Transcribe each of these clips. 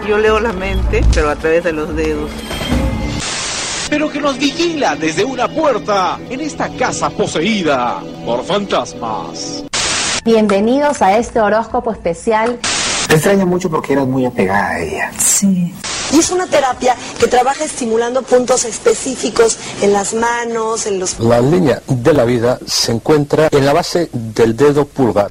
Yo leo la mente, pero a través de los dedos. Pero que nos vigila desde una puerta en esta casa poseída por fantasmas. Bienvenidos a este horóscopo especial. Te extraño mucho porque eras muy apegada a ella. Sí. Y es una terapia que trabaja estimulando puntos específicos en las manos, en los... La línea de la vida se encuentra en la base del dedo pulgar.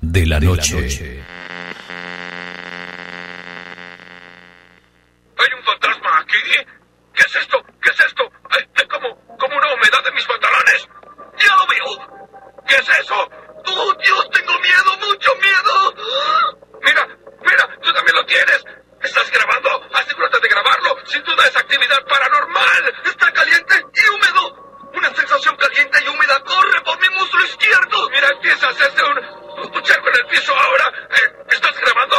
de la Noche. ¿Hay un fantasma aquí? ¿Qué es esto? ¿Qué es esto? Hay, hay como, como una humedad en mis pantalones. ¡Ya lo veo! ¿Qué es eso? ¡Oh, Dios, tengo miedo, mucho miedo! Mira, mira, tú también lo tienes. ¿Estás grabando? Asegúrate de grabarlo. Sin duda es actividad paranormal. Está caliente y húmedo. Una sensación caliente y húmeda corre por mi muslo izquierdo. Mira, empieza a hacerse un, un charco en el piso ahora. Eh, ¿Estás grabando?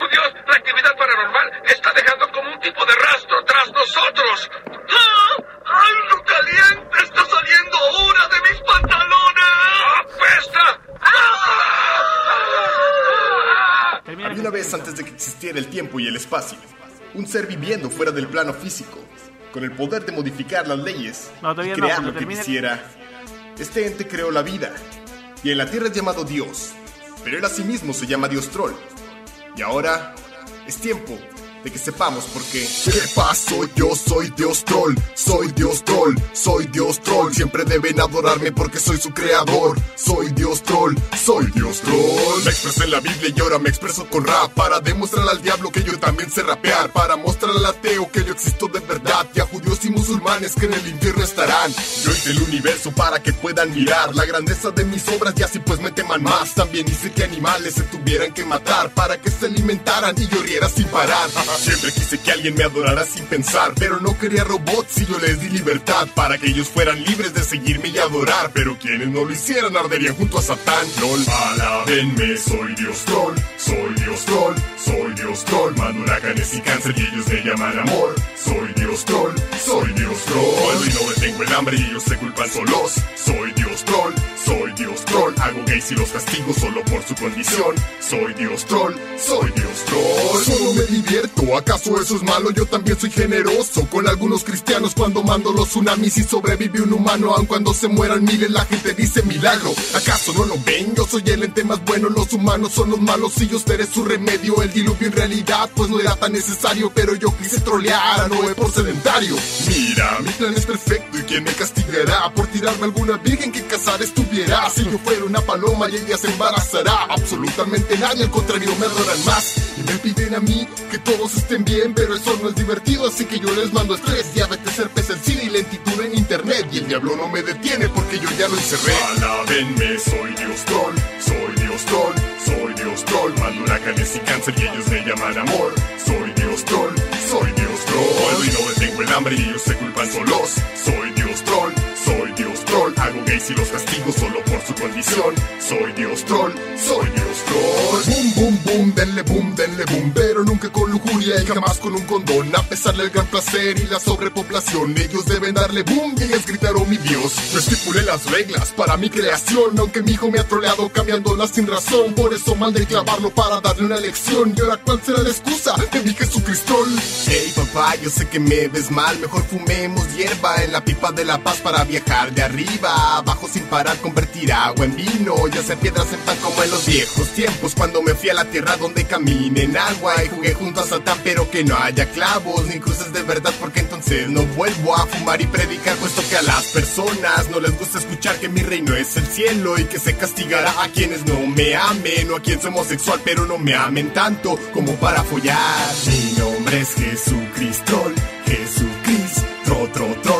¡Oh, Dios! La actividad paranormal está dejando como un tipo de rastro tras nosotros. ¡Ah! ¡Algo caliente está saliendo ahora de mis pantalones! ¡Apesta! ¡Ah! Había una vez antes de que existiera el tiempo y el espacio, un ser viviendo fuera del plano físico, con el poder de modificar las leyes No, y no, crear lo que quisiera. Este ente creó la vida, y en la Tierra es llamado Dios, pero él a sí mismo se llama Dios Troll. Y ahora es tiempo de que sepamos por qué. ¿Qué pasó? Yo soy Dios Troll, soy Dios Troll, soy Dios Troll. Siempre deben adorarme porque soy su creador. Soy Dios Troll, soy Dios Troll. Me expresé en la Biblia y ahora me expreso con rap. Para demostrarle al diablo que yo también sé rapear. Para mostrarle al ateo que yo existo de verdad. Y a judíos y musulmanes que en el infierno estarán. Yo hice el universo para que puedan mirar la grandeza de mis obras y así pues me teman más. También hice que animales se tuvieran que matar para que se alimentaran y yo riera sin parar. Siempre quise que alguien me adorara sin pensar, pero no quería robots y yo les di libertad para que ellos fueran libres de seguirme y adorar. Pero quienes no lo hicieran arderían junto a Satán. LOL, alábenme, soy Dios troll, soy Dios troll, soy Dios troll. Mando huracanes y cáncer y ellos me llaman amor. Soy Dios troll, soy Dios troll. Y no detengo el hambre y ellos se culpan solos. Soy Dios troll, soy Dios troll. Hago gays y los castigo solo por su condición. Soy Dios troll, soy Dios troll. Solo me divierto, ¿acaso eso es malo? Yo también soy generoso con algunos cristianos cuando mando los tsunamis y sobrevive un humano. Aun cuando se mueran miles, la gente dice milagro. ¿Acaso no lo ven? Yo soy el ente más bueno, los humanos son los malos y yo seré su remedio. El diluvio en realidad pues no era tan necesario, pero yo quise trolear a Noé por sedentario. Mira, mi plan es perfecto y quién me castigará por tirarme alguna virgen que casar estuviera. Si yo fuera una paloma y ella se embarazará, absolutamente nadie al contrario me adoran más. Y me piden a mí que todos estén bien, pero eso no es divertido, así que yo les mando estrés, diabetes, herpes, el SIDA y lentitud en internet. Y el diablo no me detiene porque yo ya lo encerré. Alábenme, soy Dios troll, soy Dios troll, soy Dios troll. Mando huracanes y cáncer y ellos me llaman amor. Soy Dios troll. Y no detengo el hambre y ellos se culpan solos. Soy Dios Hago gays y los castigo solo por su condición. Soy Dios troll, soy Dios troll. Boom, boom, boom, denle boom, denle boom. Pero nunca con lujuria y jamás con un condón. A pesar del gran placer y la sobrepoblación, ellos deben darle boom y ellas gritaron mi Dios. Yo estipulé las reglas para mi creación, aunque mi hijo me ha troleado cambiándolas sin razón. Por eso mandé clavarlo para darle una lección. Y ahora, ¿cuál será la excusa de mi Jesucristo? Hey papá, yo sé que me ves mal, mejor fumemos hierba en la pipa de la paz para viajar de arriba a abajo sin parar, convertir agua en vino y hacer piedras en como en los viejos tiempos cuando me fui a la tierra donde camine en agua y jugué junto a Satán, pero que no haya clavos ni cruces de verdad porque entonces no vuelvo a fumar y predicar puesto que a las personas no les gusta escuchar que mi reino es el cielo y que se castigará a quienes no me amen o a quien soy homosexual pero no me amen tanto como para follar. Mi nombre es Jesucristo, Jesucristo, tro, tro, predicar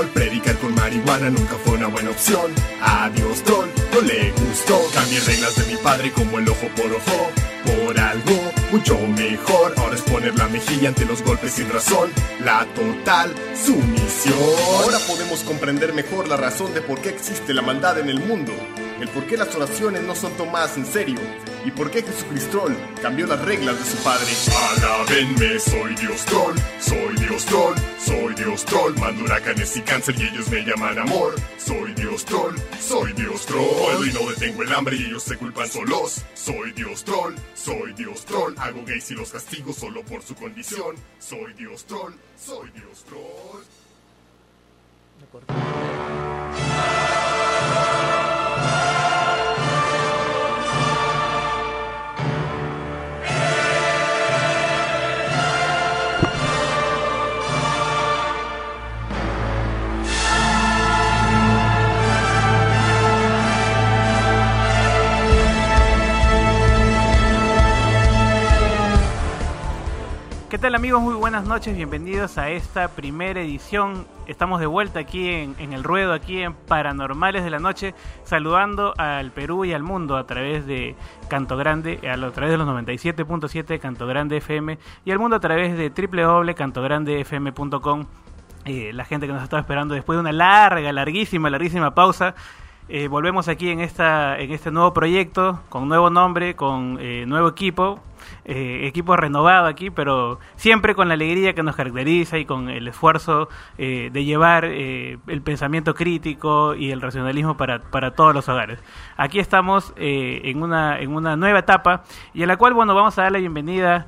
nunca fue una buena opción. Adiós troll, no le gustó, cambié reglas de mi padre como el ojo por ojo. Por algo mucho mejor. Ahora es poner la mejilla ante los golpes sin razón, la total sumisión. Ahora podemos comprender mejor la razón de por qué existe la maldad en el mundo, el por qué las oraciones no son tomadas en serio y por qué Jesucristo cambió las reglas de su padre. Alábenme, soy Dios troll, soy Dios troll, soy Dios troll. Mando huracanes y cáncer y ellos me llaman amor. Soy Dios troll, soy Dios troll. Y no detengo el hambre y ellos se culpan solos. Soy Dios troll, soy Dios troll. Hago gays y los castigo solo por su condición. Soy Dios troll, soy Dios troll. Tal amigos? Muy buenas noches, bienvenidos a esta primera edición. Estamos de vuelta aquí en, en, el ruedo, aquí en Paranormales de la Noche, saludando al Perú y al mundo a través de Canto Grande, a, través de los 97.7 de Canto Grande FM y al mundo a través de www.cantograndefm.com. Eh, la gente que nos estaba esperando después de una larga, larguísima, larguísima pausa. Eh, volvemos aquí en, esta, en este nuevo proyecto, con nuevo nombre, con eh, nuevo equipo, eh, equipo renovado aquí, pero siempre con la alegría que nos caracteriza y con el esfuerzo eh, de llevar eh, el pensamiento crítico y el racionalismo para, para todos los hogares. Aquí estamos eh, en, una, en una nueva etapa y en la cual, bueno, vamos a dar la bienvenida.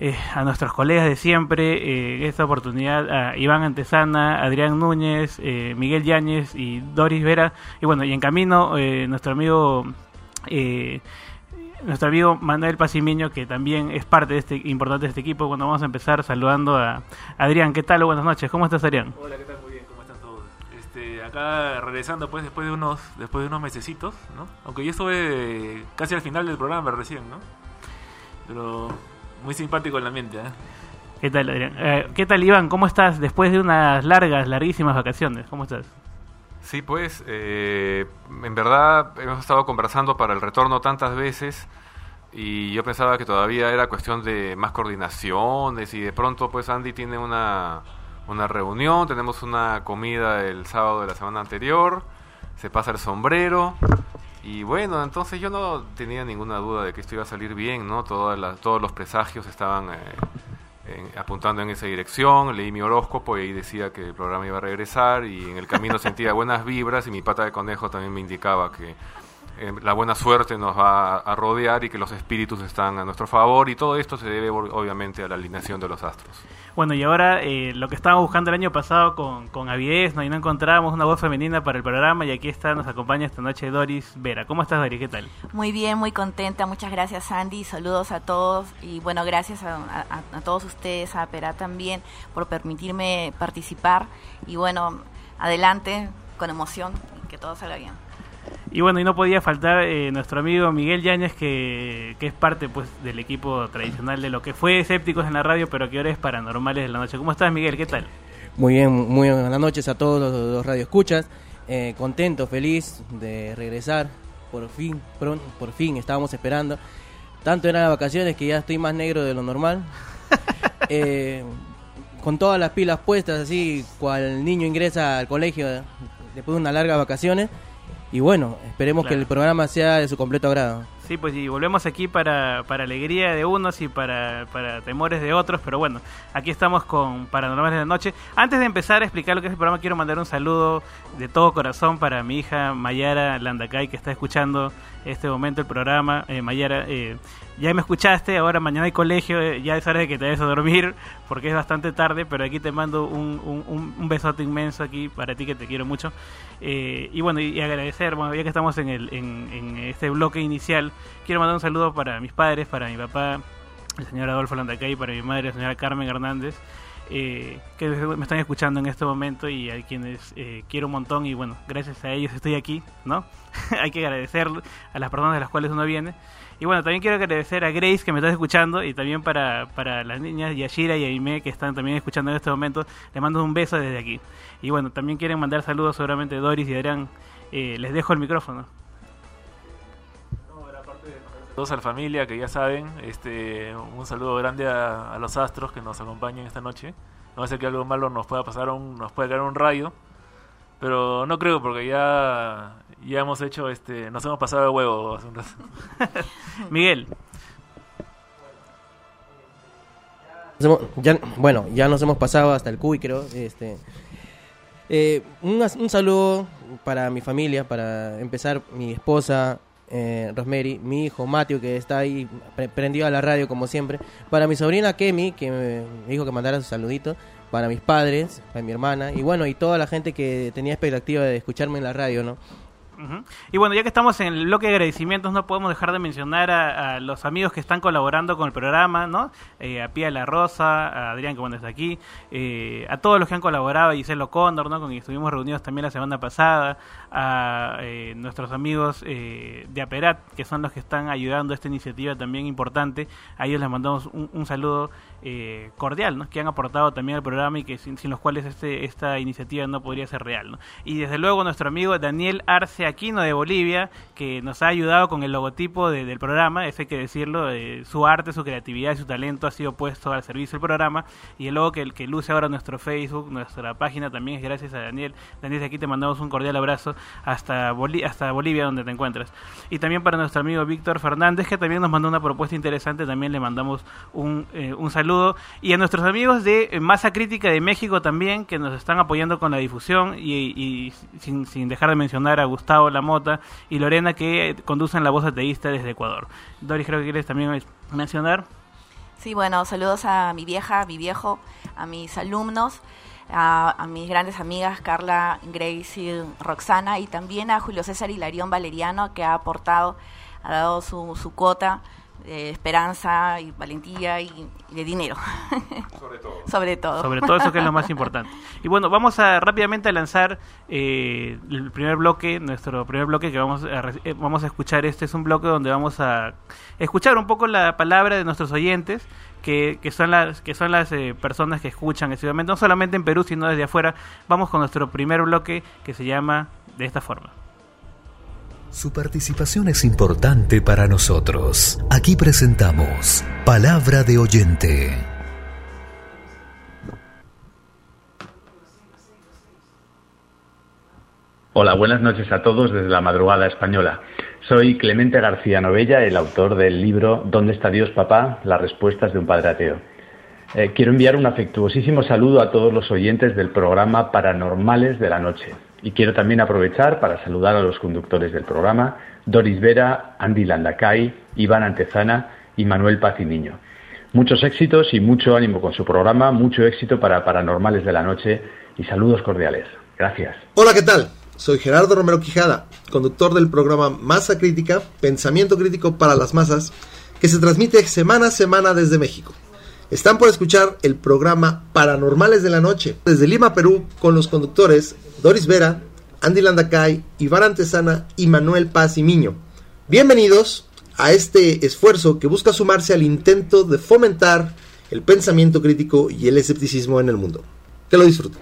Eh, a nuestros colegas de siempre, eh, esta oportunidad a Iván Antesana, Adrián Núñez, eh, Miguel Yáñez y Doris Vera. Y bueno, y en camino eh, nuestro amigo nuestro amigo Manuel Pacimiño, que también es parte de este importante de este equipo. Bueno, vamos a empezar saludando a Adrián. ¿Qué tal? Buenas noches. ¿Cómo estás, Adrián? Hola, ¿qué tal? Muy bien, ¿cómo están todos? Este, acá regresando pues después de unos después de unos mesecitos, ¿no? Aunque yo estuve casi al final del programa recién, ¿no? Pero muy simpático el ambiente, ¿eh? ¿Qué tal, Adrián? Eh, ¿Qué tal, Iván? ¿Cómo estás después de unas largas, larguísimas vacaciones? ¿Cómo estás? Sí, pues, eh, en verdad hemos estado conversando para el retorno tantas veces y yo pensaba que todavía era cuestión de más coordinaciones y de pronto pues Andy tiene una, una reunión, tenemos una comida el sábado de la semana anterior, se pasa el sombrero y bueno, entonces yo no tenía ninguna duda de que esto iba a salir bien, ¿no? Todas las, todos los presagios estaban eh, en- apuntando en esa dirección, leí mi horóscopo y ahí decía que el programa iba a regresar y en el camino sentía buenas vibras y mi pata de conejo también me indicaba que eh, la buena suerte nos va a, a rodear y que los espíritus están a nuestro favor y todo esto se debe ob- obviamente a la alineación de los astros. Bueno, y ahora eh, lo que estábamos buscando el año pasado con, con Avies, ¿no? y no encontrábamos una voz femenina para el programa, y aquí está, nos acompaña esta noche Doris Vera. ¿Cómo estás, Doris? ¿Qué tal? Muy bien, muy contenta. Muchas gracias, Andy. Saludos a todos. Y bueno, gracias a, a- todos ustedes, a Perá también, por permitirme participar. Y bueno, adelante, con emoción, que todo salga bien. Y bueno, y no podía faltar eh, nuestro amigo Miguel Yáñez, que, que es parte pues del equipo tradicional de lo que fue Escépticos en la radio, pero que ahora es Paranormales de la Noche. ¿Cómo estás, Miguel? ¿Qué tal? Muy bien, muy buenas noches a todos los, los radioescuchas. Eh, contento, feliz de regresar. Por fin, pron- por fin, estábamos esperando. Tanto eran las vacaciones que ya estoy más negro de lo normal. Eh, con todas las pilas puestas, así, cual niño ingresa al colegio eh, después de unas largas vacaciones. Y bueno, esperemos Claro. que el programa sea de su completo agrado. Sí, pues y volvemos aquí para, para alegría de unos y para, para temores de otros, pero bueno, aquí estamos con Paranormales de la Noche. Antes de empezar a explicar lo que es el programa, quiero mandar un saludo de todo corazón para mi hija Mayara Landacay, que está escuchando este momento el programa. Eh, Mayara, eh, ya me escuchaste, ahora mañana hay colegio, eh, ya es hora de que te vayas a dormir, porque es bastante tarde, pero aquí te mando un, un, besote inmenso aquí para ti, que te quiero mucho. Eh, y bueno, y, y agradecer, bueno, ya que estamos en, el, en, en este bloque inicial, quiero mandar un saludo para mis padres, para mi papá, el señor Adolfo Landacay, para mi madre, la señora Carmen Hernández, eh, que me están escuchando en este momento y a quienes eh, quiero un montón y bueno, gracias a ellos estoy aquí, ¿no? Hay que agradecer a las personas de las cuales uno viene. Y bueno, también quiero agradecer a Grace que me está escuchando y también para, para las niñas Yashira y Aime que están también escuchando en este momento. Les mando un beso desde aquí. Y bueno, también quieren mandar saludos seguramente Doris y Adrián. Eh, les dejo el micrófono. Todos a la familia que ya saben, este, un saludo grande a, a los astros que nos acompañan esta noche. No va a ser que algo malo nos pueda pasar, un, nos puede caer un rayo, pero no creo porque ya ya hemos hecho este, nos hemos pasado de huevo hace un rato. Miguel. Ya, bueno, ya nos hemos pasado hasta el cuy, creo. Este, eh, un, un saludo para mi familia, para empezar, mi esposa eh, Rosemary, mi hijo Matthew, que está ahí pre- prendido a la radio como siempre, para mi sobrina Kemi, que me dijo que mandara su saludito, para mis padres, para mi hermana, y bueno, y toda la gente que tenía expectativa de escucharme en la radio, ¿no? Ujú. Y bueno, ya que estamos en el bloque de agradecimientos, no podemos dejar de mencionar a, a los amigos que están colaborando con el programa, ¿no? Eh, a Pía de la Rosa, a Adrián, que bueno, está aquí, eh, a todos los que han colaborado, a Giselo Cóndor, ¿no? Con quien estuvimos reunidos también la semana pasada, a eh, nuestros amigos eh, de Aperat, que son los que están ayudando a esta iniciativa también importante. A ellos les mandamos un, un saludo eh, cordial, ¿no? Que han aportado también al programa y que sin, sin los cuales este, esta iniciativa no podría ser real, ¿no? Y desde luego nuestro amigo Daniel Arce Aquino de Bolivia, que nos ha ayudado con el logotipo de- del programa, hay que decirlo, eh, su arte, su creatividad y su talento ha sido puesto al servicio del programa y el logo que, luce ahora nuestro Facebook, nuestra página también es gracias a Daniel. Daniel, desde aquí te mandamos un cordial abrazo hasta, Boli- hasta Bolivia donde te encuentras. Y también para nuestro amigo Víctor Fernández, que también nos mandó una propuesta interesante, también le mandamos un, eh, un saludo. Y a nuestros amigos de Masa Crítica de México también, que nos están apoyando con la difusión y, sin, dejar de mencionar a Gustavo Lamota y Lorena, que conducen la voz ateísta desde Ecuador. Doris, creo que quieres también mencionar. Sí, bueno, saludos a mi vieja, a mi viejo, a mis alumnos, a, a mis grandes amigas Carla, Grace y Roxana y también a Julio César Hilarión Valeriano que ha aportado, ha dado su, su cuota de esperanza y valentía y, y de dinero. Sobre todo. Sobre todo. Sobre todo eso que es lo más importante. Y bueno, vamos a rápidamente a lanzar eh, el primer bloque, nuestro primer bloque que vamos a, re- eh, vamos a escuchar. Este es un bloque donde vamos a escuchar un poco la palabra de nuestros oyentes, que, que son las, que son las eh, personas que escuchan exclusivamente, no solamente en Perú, sino desde afuera. Vamos con nuestro primer bloque que se llama de esta forma. Su participación es importante para nosotros. Aquí presentamos Palabra de Oyente. Hola, buenas noches a todos desde la madrugada española. Soy Clemente García Novella, el autor del libro ¿Dónde está Dios, papá? Las respuestas de un padre ateo. Eh, quiero enviar un afectuosísimo saludo a todos los oyentes del programa Paranormales de la Noche. Y quiero también aprovechar para saludar a los conductores del programa, Doris Vera, Andy Landacay, Iván Antezana y Manuel Paciniño. Muchos éxitos y mucho ánimo con su programa, mucho éxito para Paranormales de la Noche y saludos cordiales. Gracias. Hola, ¿qué tal? Soy Gerardo Romero Quijada, conductor del programa Masa Crítica, Pensamiento Crítico para las Masas, que se transmite semana a semana desde México. Están por escuchar el programa Paranormales de la Noche, desde Lima, Perú, con los conductores Doris Vera, Andy Landacay, Iván Antesana y Manuel Paz y Miño. Bienvenidos a este esfuerzo que busca sumarse al intento de fomentar el pensamiento crítico y el escepticismo en el mundo. Que lo disfruten.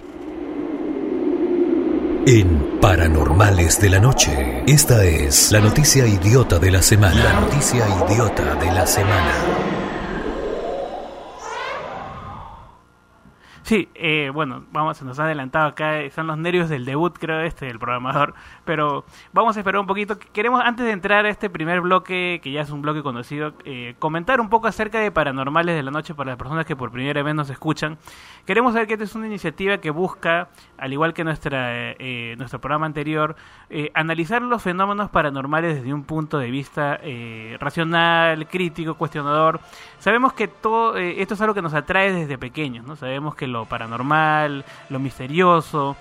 En Paranormales de la Noche, esta es la noticia idiota de la semana. La noticia idiota de la semana. Sí, eh, bueno, vamos, se nos ha adelantado acá, eh, son los nervios del debut, creo, este, del programador, pero vamos a esperar un poquito. Queremos, antes de entrar a este primer bloque, que ya es un bloque conocido, eh, comentar un poco acerca de Paranormales de la Noche para las personas que por primera vez nos escuchan. Queremos saber que esta es una iniciativa que busca, al igual que nuestra, eh, nuestro programa anterior, eh, analizar los fenómenos paranormales desde un punto de vista eh, racional, crítico, cuestionador. Sabemos que todo eh, esto es algo que nos atrae desde pequeños, ¿no? Sabemos que lo paranormal, lo misterioso,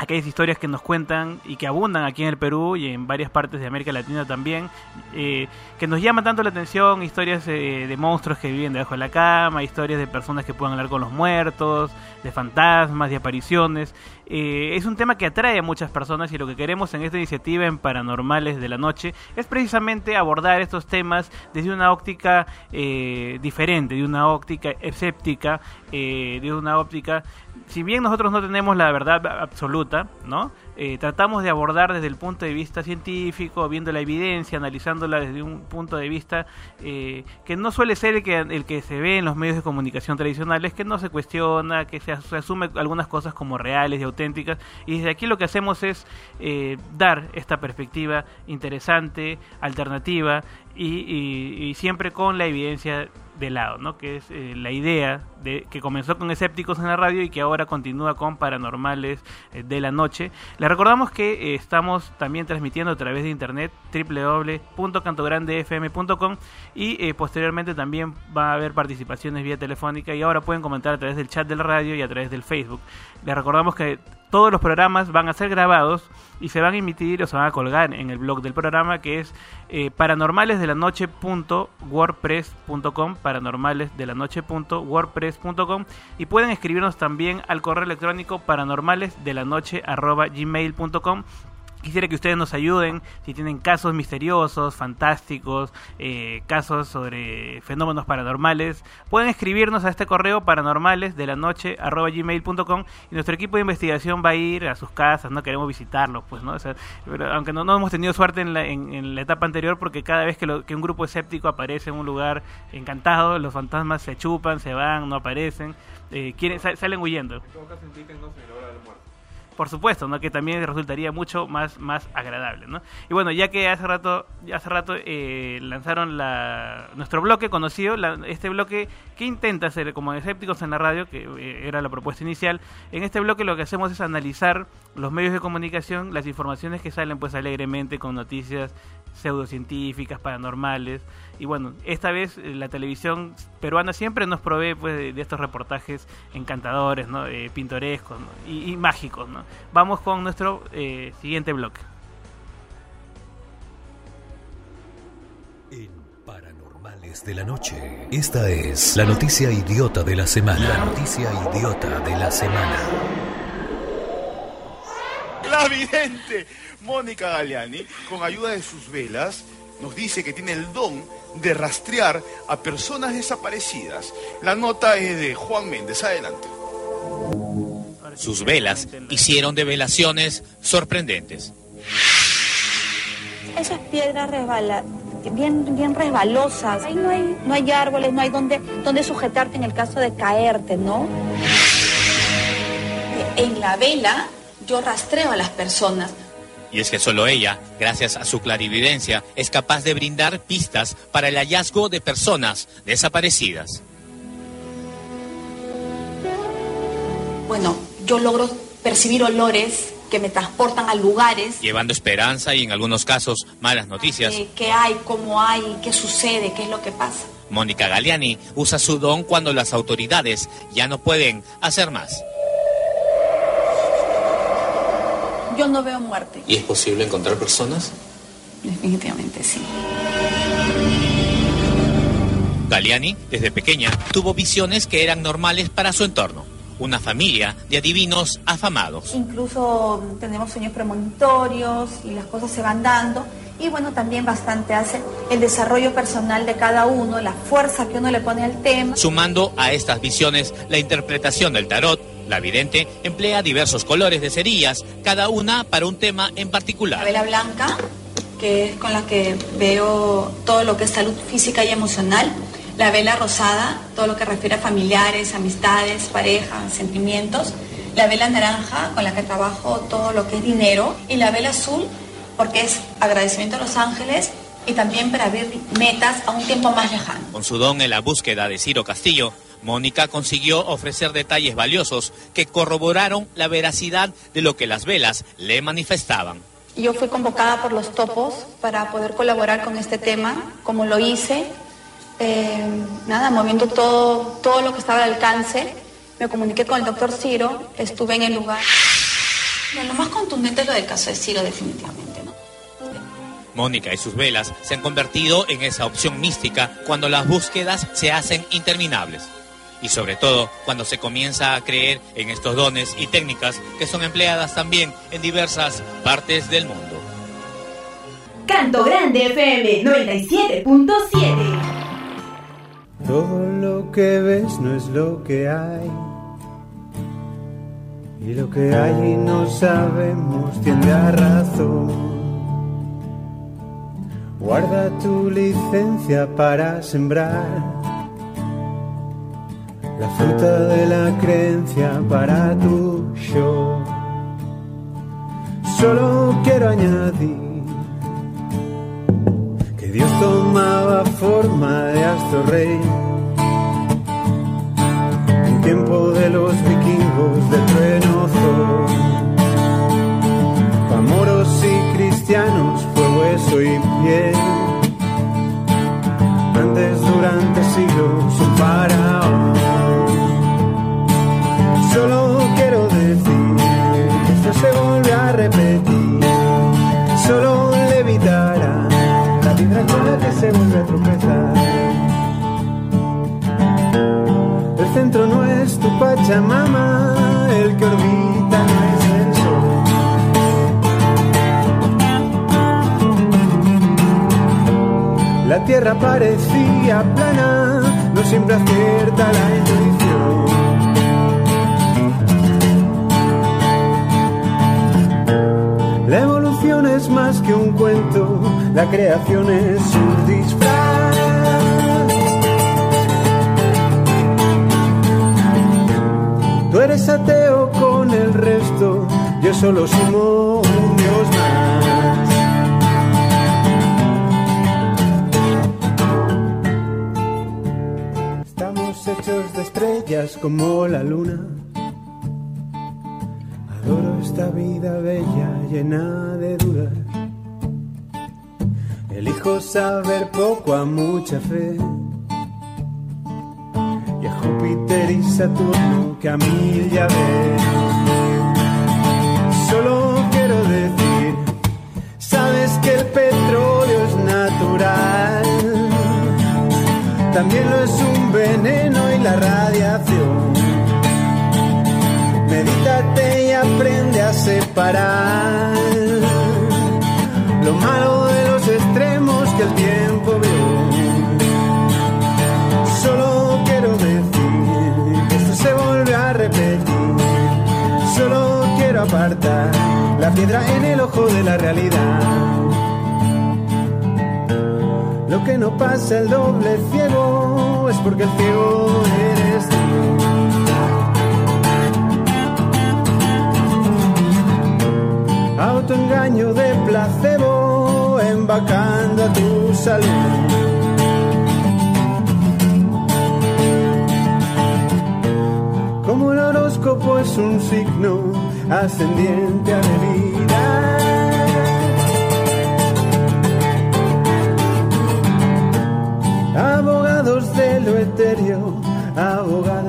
aquellas historias que nos cuentan y que abundan aquí en el Perú y en varias partes de América Latina también, eh, que nos llaman tanto la atención, historias eh, de monstruos que viven debajo de la cama, historias de personas que pueden hablar con los muertos, de fantasmas, de apariciones. Eh, es un tema que atrae a muchas personas y lo que queremos en esta iniciativa en Paranormales de la Noche es precisamente abordar estos temas desde una óptica eh, diferente, de una óptica escéptica, eh, de una óptica si bien nosotros no tenemos la verdad absoluta, ¿no? Eh, tratamos de abordar desde el punto de vista científico, viendo la evidencia, analizándola desde un punto de vista eh, que no suele ser el que, el que se ve en los medios de comunicación tradicionales, que no se cuestiona, que se, asume algunas cosas como reales y auténticas. Y desde aquí lo que hacemos es eh, dar esta perspectiva interesante, alternativa y, y- y siempre con la evidencia de lado, ¿no? que es eh, la idea que comenzó con escépticos en la radio y que ahora continúa con paranormales eh, de la noche. Le recordamos que eh, estamos también transmitiendo a través de internet www.cantograndefm.com y eh, posteriormente también va a haber participaciones vía telefónica y ahora pueden comentar a través del chat de la radio y a través del Facebook. Les recordamos que todos los programas van a ser grabados y se van a emitir o se van a colgar en el blog del programa que es eh, paranormalesdelanoche.wordpress.com y pueden escribirnos también al correo electrónico paranormalesdelanoche.gmail.com Quisiera que ustedes nos ayuden si tienen casos misteriosos, fantásticos, eh, casos sobre fenómenos paranormales. Pueden escribirnos a este correo paranormales de la noche gmail.com y nuestro equipo de investigación va a ir a sus casas. No queremos visitarlos, pues, ¿no? O sea, aunque no, no hemos tenido suerte en la, en, en la etapa anterior, porque cada vez que, lo- que un grupo escéptico aparece en un lugar encantado, los fantasmas se chupan, se van, no aparecen, eh, quieren, sa- salen huyendo. Por supuesto, ¿no? Que también resultaría mucho más, más agradable, ¿no? Y bueno, ya que hace rato, hace rato eh, lanzaron la, nuestro bloque conocido, la- este bloque que intenta hacer como escépticos en la radio, que eh, era la propuesta inicial. En este bloque lo que hacemos es analizar los medios de comunicación, las informaciones que salen pues alegremente con noticias pseudocientíficas, paranormales. Y bueno, esta vez eh, la televisión peruana siempre nos provee pues, de, de estos reportajes encantadores, ¿no? Eh, pintorescos ¿no? y, y mágicos. ¿no? Vamos con nuestro eh, siguiente bloque. Paranormales de la noche. Esta es la noticia idiota de la semana. La noticia idiota de la semana. La vidente Mónica Galeani, con ayuda de sus velas, nos dice que tiene el don de rastrear a personas desaparecidas. La nota es de Juan Méndez. Adelante. Sus velas hicieron develaciones sorprendentes. Esas piedras resbala, bien, bien resbalosas. Ahí no hay, no hay árboles, no hay donde, donde sujetarte en el caso de caerte, ¿no? En la vela yo rastreo a las personas. Y es que solo ella, gracias a su clarividencia, es capaz de brindar pistas para el hallazgo de personas desaparecidas. Bueno, yo logro percibir olores que me transportan a lugares. llevando esperanza y en algunos casos malas noticias. ¿Qué hay? ¿Cómo hay? ¿Qué sucede? ¿Qué es lo que pasa? Mónica Galeani usa su don cuando las autoridades ya no pueden hacer más. Yo no veo muerte. ¿Y es posible encontrar personas? Definitivamente sí. Galeani, desde pequeña, tuvo visiones que eran normales para su entorno. Una familia de adivinos afamados. Incluso tenemos sueños premonitorios y las cosas se van dando. Y bueno, también bastante hace el desarrollo personal de cada uno, la fuerza que uno le pone al tema. Sumando a estas visiones la interpretación del tarot, la vidente emplea diversos colores de cerillas, cada una para un tema en La particular. vela blanca, que es con la que veo todo lo que es salud física y emocional. La vela rosada, todo lo que refiere a familiares, amistades, parejas, sentimientos. La vela naranja, con la que trabajo todo lo que es dinero. Y la vela azul, porque es agradecimiento a los ángeles y también para abrir metas a un tiempo más lejano. Con su don en la búsqueda de Ciro Castillo, Mónica consiguió ofrecer detalles valiosos que corroboraron la veracidad de lo que las velas le manifestaban. Yo fui convocada por los topos para poder colaborar con este tema, como lo hice, eh, nada, moviendo todo, todo lo que estaba al alcance. Me comuniqué con el doctor Ciro, estuve en el lugar. Bueno, lo más contundente es lo del caso de Ciro, definitivamente, ¿no? Mónica y sus velas se han convertido en esa opción mística cuando las búsquedas se hacen interminables. Y sobre todo cuando se comienza a creer en estos dones y técnicas que son empleadas también en diversas partes del mundo. Canto Grande FM 97.7. Todo lo que ves no es lo que hay. Y lo que hay y no sabemos tiende a razón. Guarda tu licencia para sembrar la fruta de la creencia para tu show. Solo quiero añadir que Dios tomaba forma de astro rey en tiempo de los vikingos de trueno Thor. Pa' moros y cristianos fue hueso y piel. Antes, durante siglos, un Pachamama, el que orbita no es el sol. La tierra parecía plana, no siempre acierta la intuición. La evolución es más que un cuento, la creación es un disfraz. Tú eres ateo con el resto, yo solo sumo un dios más. Estamos hechos de estrellas como la luna. Adoro esta vida bella, llena de dudas. Elijo saber poco a mucha fe. Y a Júpiter y Saturno que a mí. Solo quiero decir, sabes que el petróleo es natural. También lo es un veneno y la radiación. Medítate y aprende a separar la piedra en el ojo de la realidad. Lo que no pasa el doble ciego es porque el ciego eres tú. autoengaño de placebo, embacando a tu salud. Como el horóscopo es un signo ascendiente a medida. Abogados de lo etéreo, abogado,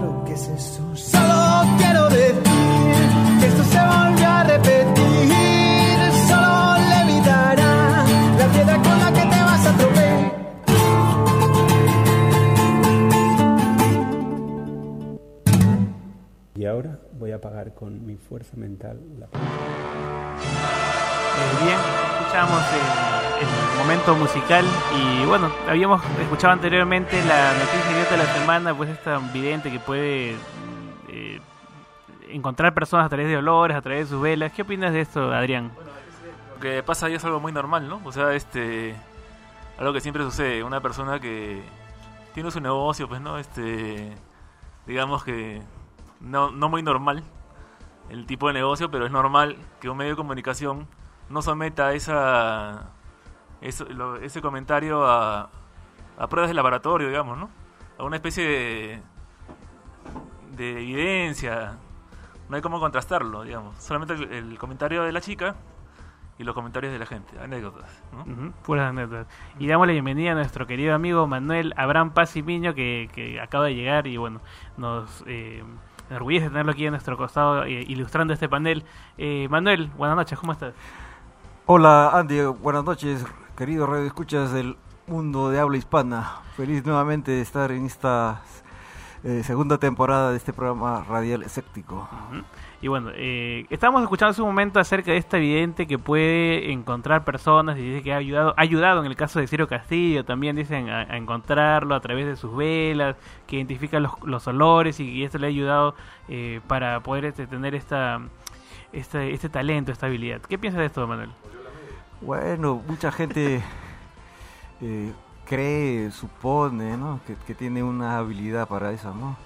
con mi fuerza mental la Eh, bien, escuchamos el, el momento musical y bueno, habíamos escuchado anteriormente la noticia idiota de la semana, pues esta vidente que puede eh, encontrar personas a través de olores, a través de sus velas. ¿Qué opinas de esto, Adrián? Lo que pasa ahí es algo muy normal, ¿no? O sea, este algo que siempre sucede, una persona que tiene su negocio, pues no, este digamos que no, no muy normal el tipo de negocio, pero es normal que un medio de comunicación no someta esa, ese comentario a, pruebas de laboratorio, digamos, ¿no? A una especie de, de evidencia. No hay cómo contrastarlo, digamos. Solamente el, comentario de la chica y los comentarios de la gente, anécdotas, puras anécdotas. Y damos la bienvenida a nuestro querido amigo Manuel Abraham Paz y Miño, que, que acaba de llegar y bueno, nos eh, enorgullece tenerlo aquí a nuestro costado eh, ilustrando este panel. Eh, Manuel, buenas noches, ¿cómo estás? Hola Andy, buenas noches, querido Radio Escuchas del mundo de habla hispana. Feliz nuevamente de estar en esta eh, segunda temporada de este programa radial escéptico. Y bueno, eh, estamos escuchando hace un momento acerca de esta evidente que puede encontrar personas y dice que ha ayudado, ha ayudado en el caso de Ciro Castillo, también dicen a, a encontrarlo a través de sus velas, que identifica los, los olores y, y esto le ha ayudado eh, para poder este, tener esta, este, este talento, esta habilidad. ¿Qué piensas de esto, Manuel? Bueno, mucha gente eh, cree, supone, ¿no? Que, que tiene una habilidad para eso, ¿no?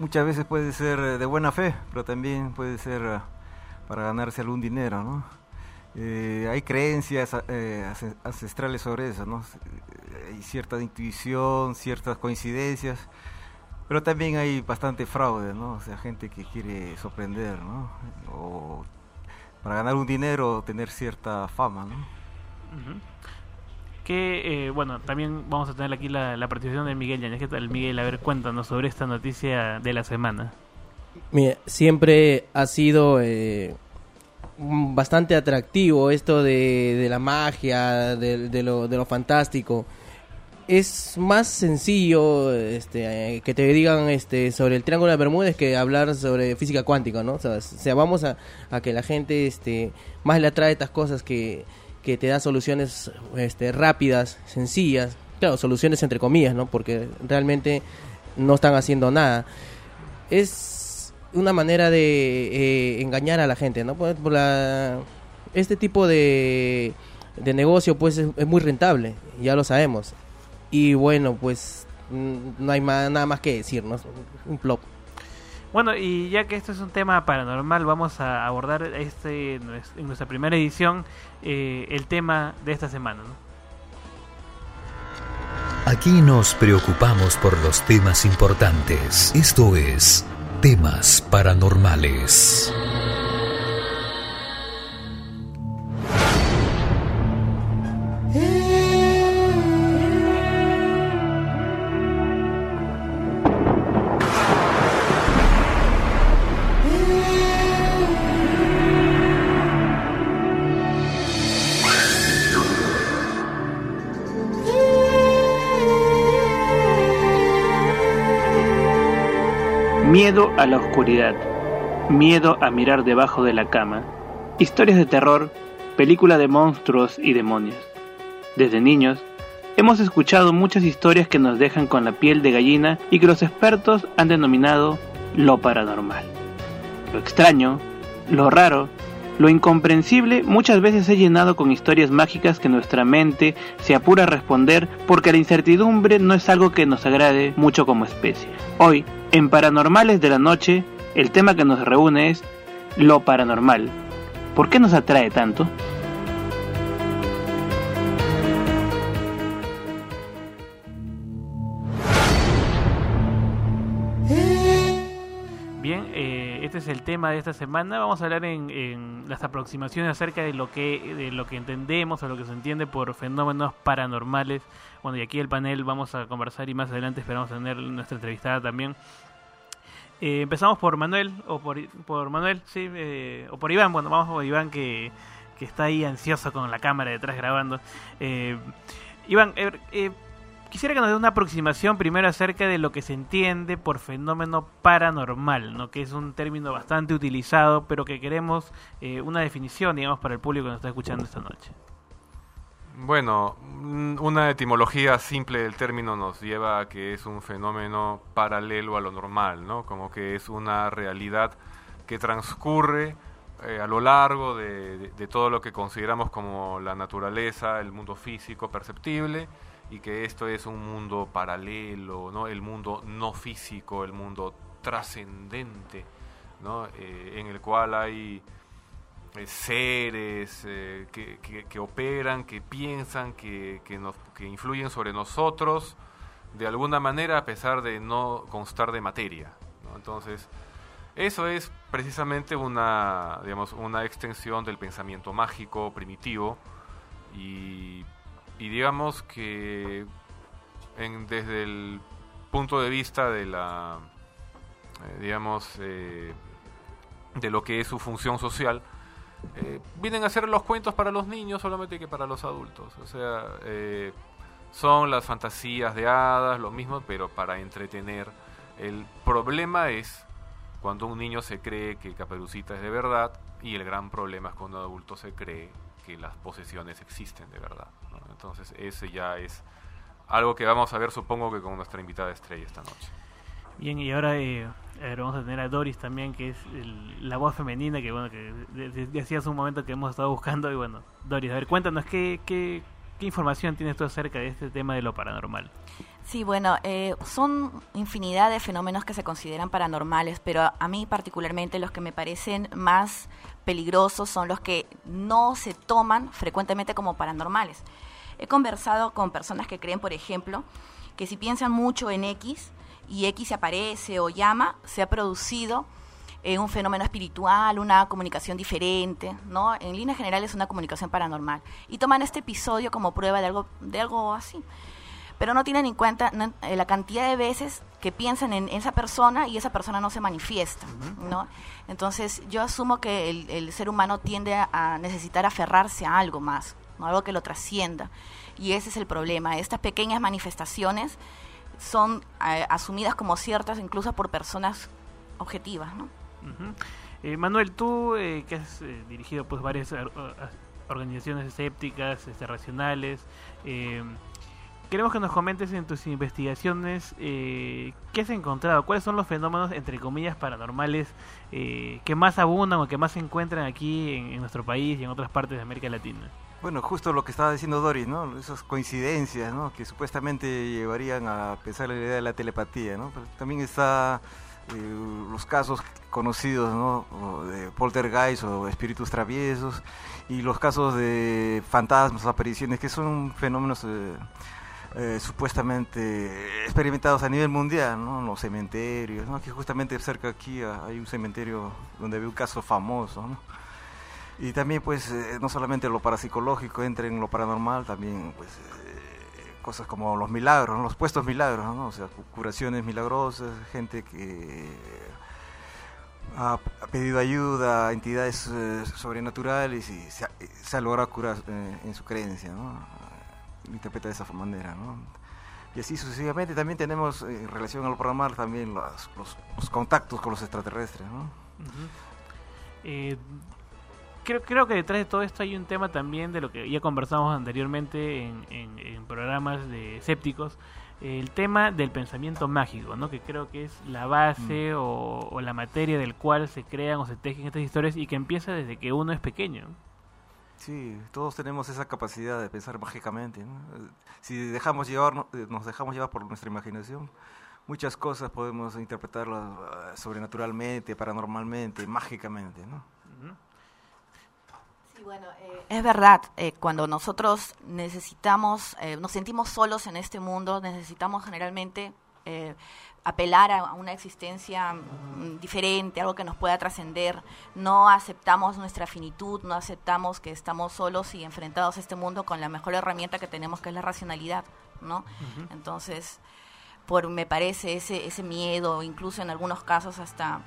Muchas veces puede ser eh, de buena fe, pero también puede ser eh, para ganarse algún dinero, ¿no? Eh, hay creencias ancestrales sobre eso, ¿no? Hay cierta intuición, ciertas coincidencias, pero también hay bastante fraude, ¿no? O sea, gente que quiere sorprender, ¿no? O para ganar un dinero, tener cierta fama, ¿no? Que, eh, bueno, también vamos a tener aquí la, participación de Miguel Yañez. ¿Qué tal, Miguel? A ver, cuéntanos sobre esta noticia de la semana. Mira, siempre ha sido eh, bastante atractivo esto de, la magia, de, lo, de lo fantástico. Es más sencillo este, que te digan este, sobre el Triángulo de Bermúdez que hablar sobre física cuántica, ¿no? O sea, vamos a, a que la gente este, más le atrae estas cosas que, que te da soluciones este, rápidas, sencillas. Claro, soluciones entre comillas, ¿no? Porque realmente no están haciendo nada. Es una manera de eh, engañar a la gente, ¿no? Por- por este tipo de, de negocio pues es, es muy rentable, ya lo sabemos. Y bueno, pues no hay ma- nada más que decir, ¿no? Un plop. Bueno, y ya que esto es un tema paranormal, vamos a abordar este en nuestra primera edición eh, el tema de esta semana. Aquí nos preocupamos por los temas importantes. Esto es Temas Paranormales. Miedo a la oscuridad. Miedo a mirar debajo de la cama. Historias de terror, película de monstruos y demonios. Desde niños, hemos escuchado muchas historias que nos dejan con la piel de gallina y que los expertos han denominado lo paranormal. Lo extraño, lo raro, lo incomprensible muchas veces es llenado con historias mágicas que nuestra mente se apura a responder porque la incertidumbre no es algo que nos agrade mucho como especie. Hoy, en Paranormales de la Noche, el tema que nos reúne es lo paranormal. ¿Por qué nos atrae tanto? Bien, eh, este es el tema de esta semana. Vamos a hablar en, en las aproximaciones acerca de lo que de lo que entendemos o lo que se entiende por fenómenos paranormales. Bueno, y aquí el panel vamos a conversar y más adelante esperamos tener nuestra entrevistada también. Eh, empezamos por Manuel o por, por Manuel, sí, eh, o por Iván. Bueno, vamos por Iván que, que está ahí ansioso con la cámara detrás grabando. Eh, Iván, eh, quisiera que nos dé una aproximación primero acerca de lo que se entiende por fenómeno paranormal, ¿no? que es un término bastante utilizado, pero que queremos eh, una definición, digamos, para el público que nos está escuchando esta noche. Bueno, mm, una etimología simple del término nos lleva a que es un fenómeno paralelo a lo normal, ¿no? Como que es una realidad que transcurre eh, a lo largo de, todo lo que consideramos como la naturaleza, el mundo físico perceptible, y que esto es un mundo paralelo, ¿no? El mundo no físico, el mundo trascendente, ¿no? Eh, en el cual hay eh, seres eh, que, operan, que piensan, que, que, influyen sobre nosotros de alguna manera a pesar de no constar de materia. Entonces, eso es precisamente una, digamos, una extensión del pensamiento mágico primitivo y, digamos que desde el punto de vista de la, eh, digamos, de lo que es su función social, eh, vienen a ser los cuentos para los niños solamente que para los adultos. O sea, eh, son las fantasías de hadas, lo mismo, pero para entretener El problema es cuando un niño se cree que Caperucita es de verdad y el gran problema es cuando un adulto se cree que las posesiones existen de verdad. ¿no? Entonces ese ya es algo que vamos a ver supongo que con nuestra invitada estrella esta noche. Bien, y ahora eh, ver, vamos a tener a Doris también, que es el- la voz femenina que, bueno, que de- de- decía hace un momento que hemos estado buscando. Y bueno, Doris, a ver, cuéntanos, ¿qué, qué, qué información tienes tú acerca de este tema de lo paranormal? Sí, bueno, eh, son infinidad de fenómenos que se consideran paranormales, pero a mí particularmente los que me parecen más peligrosos son los que no se toman frecuentemente como paranormales. He conversado con personas que creen, por ejemplo, que si piensan mucho en X y X se aparece o llama, se ha producido eh, un fenómeno espiritual, una comunicación diferente, ¿no? En líneas generales una comunicación paranormal. Y toman este episodio como prueba de algo, de algo así pero no tienen en cuenta no, eh, la cantidad de veces que piensan en esa persona y esa persona no se manifiesta, ¿no? Entonces yo asumo que el, el ser humano tiende a, a necesitar aferrarse a algo más, ¿no? algo que lo trascienda. Y ese es el problema. Estas pequeñas manifestaciones son eh, asumidas como ciertas incluso por personas objetivas, ¿no? Eh, Manuel, tú eh, que has eh, dirigido pues varias or- or- organizaciones escépticas, este, racionales, eh, queremos que nos comentes en tus investigaciones qué has encontrado, cuáles son los fenómenos entre comillas paranormales que más abundan o que más se encuentran aquí en, en nuestro país y en otras partes de América Latina. Bueno, justo lo que estaba diciendo Doris, ¿no? Esas coincidencias, ¿no? Que supuestamente llevarían a pensar la idea de la telepatía, ¿no? Pero también está eh, los casos conocidos, ¿no? De poltergeist o espíritus traviesos y los casos de fantasmas, apariciones, que son fenómenos eh, eh, supuestamente experimentados a nivel mundial, ¿no? Los cementerios, ¿no? Que justamente cerca aquí ah, hay un cementerio donde había un caso famoso, ¿no? Y también, pues, eh, no solamente lo parapsicológico entra en lo paranormal, también, pues, eh, cosas como los milagros, los puestos milagros, ¿no? O sea, cu- curaciones milagrosas, gente que ha, pedido ayuda a entidades eh, sobrenaturales y se ha, se ha logrado curar eh, en su creencia, ¿no? Interpreta de esa manera, ¿no? Y así sucesivamente también tenemos, eh, en relación a lo paranormal, también los, los- contactos con los extraterrestres, ¿no? Eh, creo, creo que detrás de todo esto hay un tema también de lo que ya conversamos anteriormente en, en- en programas de escépticos, el tema del pensamiento mágico, ¿no? que creo que es la base o, o la materia del cual se crean o se tejen estas historias y que empieza desde que uno es pequeño. Sí, todos tenemos esa capacidad de pensar mágicamente. ¿no? Si dejamos llevar, eh, nos dejamos llevar por nuestra imaginación, muchas cosas podemos interpretarlas eh, sobrenaturalmente, paranormalmente, mágicamente. ¿no? Sí, bueno, eh, es verdad, eh, cuando nosotros necesitamos, eh, nos sentimos solos en este mundo, necesitamos generalmente eh, apelar a una existencia mm, diferente, algo que nos pueda trascender. No aceptamos nuestra finitud, no aceptamos que estamos solos y enfrentados a este mundo con la mejor herramienta que tenemos, que es la racionalidad, ¿no? Entonces, por me parece ese ese miedo, incluso en algunos casos hasta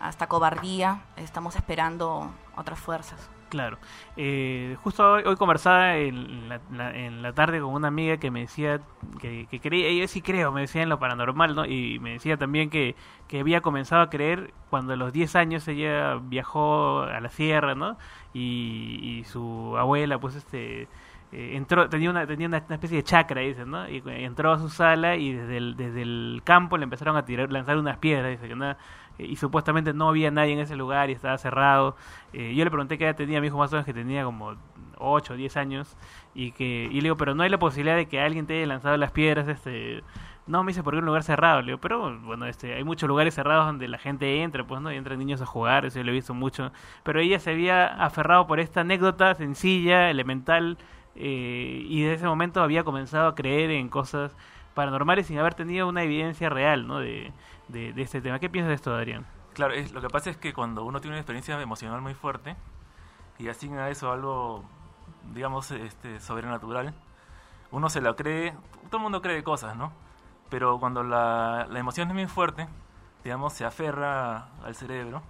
hasta cobardía, estamos esperando otras fuerzas. Claro. Eh, justo hoy, hoy conversaba en la, en la tarde con una amiga que me decía que, creía, yo sí creo, me decía en lo paranormal, ¿no? Y me decía también que, que había comenzado a creer cuando a los 10 años ella viajó a la sierra, ¿no? Y, y su abuela, pues, este... eh, entró tenía una tenía una, especie de chakra dicen no y entró a su sala y desde el desde el campo le empezaron a tirar lanzar unas piedras dice que eh, y supuestamente no había nadie en ese lugar y estaba cerrado. Eh, yo le pregunté qué edad tenía, mi hijo más o menos que tenía como 8 o 10 años y que y le digo, pero no hay la posibilidad de que alguien te haya lanzado las piedras, este no me dice porque es un lugar cerrado, le digo, pero bueno, este hay muchos lugares cerrados donde la gente entra, pues no, y entran niños a jugar, eso yo lo he visto mucho, pero ella se había aferrado por esta anécdota sencilla, elemental eh, y desde ese momento había comenzado a creer en cosas paranormales sin haber tenido una evidencia real, ¿no? de de, de este tema. ¿Qué piensas de esto, Adrián? Claro, lo que pasa es que cuando uno tiene una experiencia emocional muy fuerte y asigna a eso algo, digamos, este, sobrenatural, uno se la cree, todo el mundo cree cosas, ¿no? Pero cuando la, la emoción es muy fuerte, digamos, se aferra al cerebro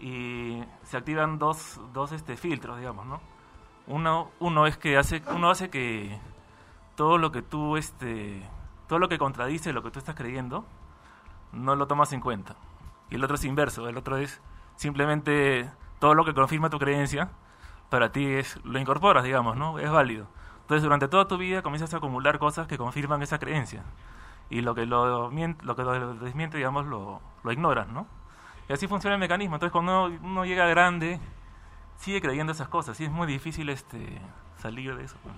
y se activan dos, dos este, filtros, digamos, ¿no? Uno, uno es que hace, uno hace que todo lo que tú, este, todo lo que contradice lo que tú estás creyendo, no lo tomas en cuenta. Y el otro es inverso, el otro es simplemente todo lo que confirma tu creencia, para ti es lo incorporas, digamos, ¿no? Es válido. Entonces, durante toda tu vida comienzas a acumular cosas que confirman esa creencia. Y lo que lo, lo, que lo desmiente, digamos, lo, lo ignoras, ¿no? Y así funciona el mecanismo. Entonces, cuando uno, uno llega grande, sigue creyendo esas cosas. Y es muy difícil este salir de eso, pues.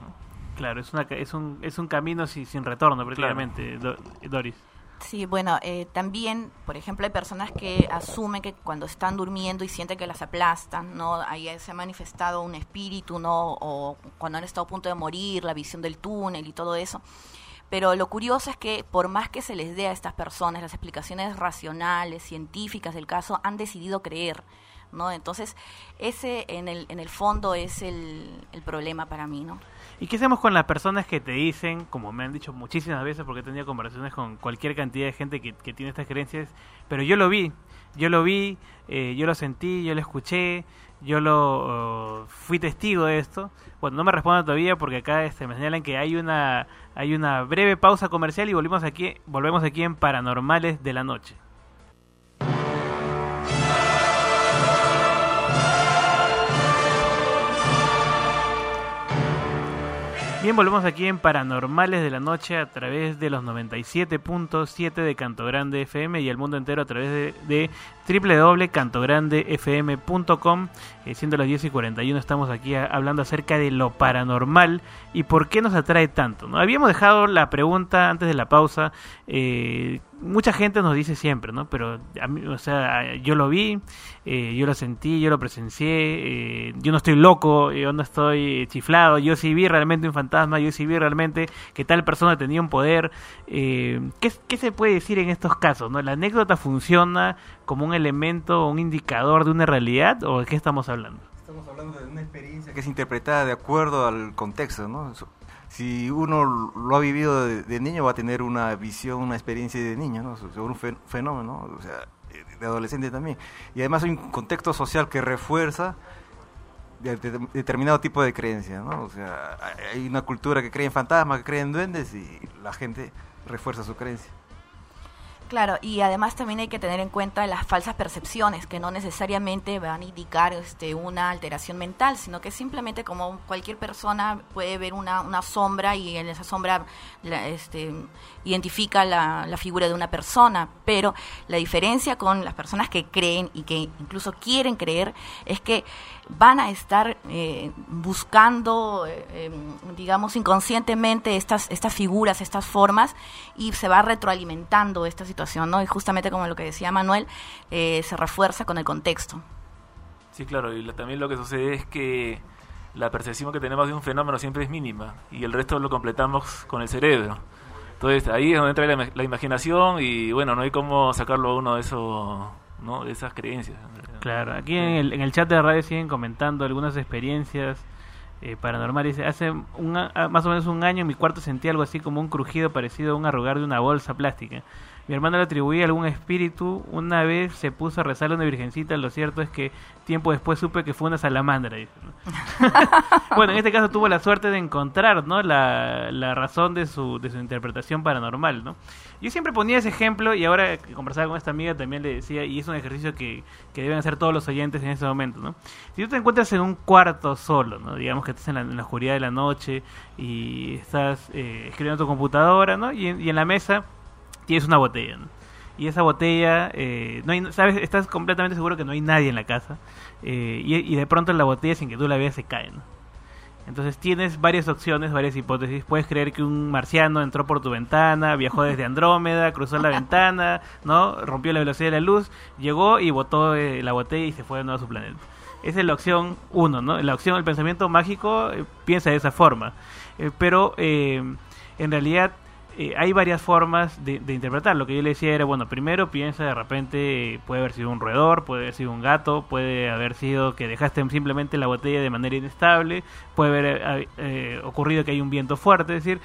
Claro, es, una, ca- es, un, es un camino sin, sin retorno prácticamente, Do- Doris. Sí, bueno, eh, también, por ejemplo, hay personas que asumen que cuando están durmiendo y sienten que las aplastan, ¿no? Ahí se ha manifestado un espíritu, ¿no? O cuando han estado a punto de morir, la visión del túnel y todo eso. Pero lo curioso es que por más que se les dé a estas personas las explicaciones racionales, científicas del caso, han decidido creer, ¿no? Entonces, ese en el, en el fondo es el, el problema para mí, ¿no? ¿Y qué hacemos con las personas que te dicen, como me han dicho muchísimas veces, porque he tenido conversaciones con cualquier cantidad de gente que, tiene estas creencias, pero yo lo vi, yo lo vi, eh, yo lo sentí, yo lo escuché, yo lo uh, fui testigo de esto? Bueno, no me responden todavía porque acá este, me señalan que hay una, hay una breve pausa comercial y volvemos aquí, volvemos aquí en Paranormales de la Noche. Bien, volvemos aquí en Paranormales de la Noche a través de los 97.7 de Canto Grande FM y el mundo entero a través de, de www.cantograndefm.com. Eh, siendo las 10 y 41 estamos aquí a- hablando acerca de lo paranormal y por qué nos atrae tanto. ¿no? Habíamos dejado la pregunta antes de la pausa. eh, mucha gente nos dice siempre, ¿no? Pero, a mí, o sea, yo lo vi, eh, yo lo sentí, yo lo presencié, eh, yo no estoy loco, yo no estoy chiflado, yo sí vi realmente un fantasma, yo sí vi realmente que tal persona tenía un poder. Eh, ¿qué, qué se puede decir en estos casos? ¿no? ¿La anécdota funciona como un elemento, un indicador de una realidad o de qué estamos hablando? Estamos hablando de una experiencia que es interpretada de acuerdo al contexto, ¿no? Si uno lo ha vivido de, niño va a tener una visión, una experiencia de niño, ¿no? So- Sobre un fen- fenómeno, o sea, eh, de adolescente también. Y además hay un contexto social que refuerza de- de- determinado tipo de creencia, ¿no? O sea, hay una cultura que cree en fantasmas, que cree en duendes y la gente refuerza su creencia. Claro, y además también hay que tener en cuenta las falsas percepciones, que no necesariamente van a indicar este, una alteración mental, sino que simplemente como cualquier persona puede ver una, sombra y en esa sombra la- este, identifica la figura de una persona, pero la diferencia con las personas que creen y que incluso quieren creer es que van a estar eh, buscando, eh, eh, digamos, inconscientemente estas, estas figuras, estas formas, y se va retroalimentando esta situación, ¿no? Y justamente como lo que decía Manuel, eh, se refuerza con el contexto. Sí, claro, y también lo que sucede es que la percepción que tenemos de un fenómeno siempre es mínima y el resto lo completamos con el cerebro. Entonces ahí es donde entra la, la imaginación y bueno, no hay cómo sacarlo a uno de eso, ¿no? de esas creencias. Claro, aquí en el, en el chat de radio siguen comentando algunas experiencias eh, paranormales. Hace un más o menos un año en mi cuarto sentí algo así como un crujido parecido a un arrugar de una bolsa plástica. Mi hermano le atribuía algún espíritu. Una vez se puso a rezarle a una virgencita. Lo cierto es que tiempo después supe que fue una salamandra. dice, ¿no? bueno, en este caso tuvo la suerte de encontrar ¿no? la, la razón de su, de su interpretación paranormal. ¿no? Yo siempre ponía ese ejemplo y ahora que conversaba con esta amiga también le decía, y es un ejercicio que, que deben hacer todos los oyentes en este momento. ¿no? Si tú te encuentras en un cuarto solo, ¿no? digamos que estás en la, en la oscuridad de la noche y estás eh, escribiendo en tu computadora ¿no? y, y en la mesa tienes una botella. Y esa botella, eh, no sabes, estás completamente seguro que no hay nadie en la casa. eh, y, de pronto la botella, sin que tú la veas, se cae. Entonces tienes varias opciones, varias hipótesis. Puedes creer que un marciano entró por tu ventana, viajó desde Andrómeda, cruzó la ventana, ¿no? Rompió la velocidad de la luz, llegó y botó eh, la botella y se fue de nuevo a su planeta. Esa es la opción uno, ¿no? La opción del pensamiento mágico piensa de esa forma. Pero en realidad eh, hay varias formas de, interpretar. Lo que yo le decía era, bueno, primero piensa de repente, puede haber sido un roedor, puede haber sido un gato, puede haber sido que dejaste simplemente la botella de manera inestable, puede haber eh, eh, ocurrido que hay un viento fuerte, es decir,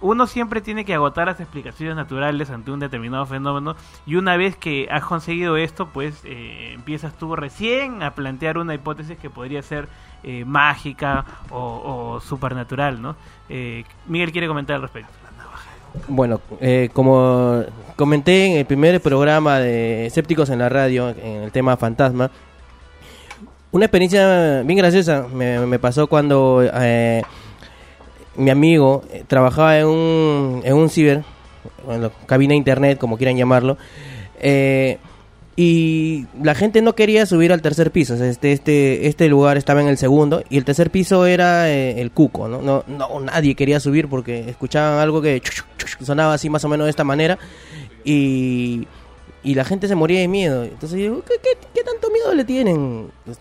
uno siempre tiene que agotar las explicaciones naturales ante un determinado fenómeno y una vez que has conseguido esto, pues eh, empiezas tú recién a plantear una hipótesis que podría ser eh, mágica o, o supernatural, ¿no? Eh, Miguel quiere comentar al respecto. Bueno, eh, como comenté en el primer programa de Escépticos en la radio, en el tema fantasma, una experiencia bien graciosa me, pasó cuando eh, mi amigo eh, trabajaba en un, en un ciber, cabina internet, como quieran llamarlo, eh, y la gente no quería subir al tercer piso. Este, este, este lugar estaba en el segundo y el tercer piso era eh, el cuco. ¿no? No, no, nadie quería subir porque escuchaban algo que sonaba así más o menos de esta manera y, y la gente se moría de miedo. Entonces yo ¿qué, qué, qué tanto miedo le tienen? Pues,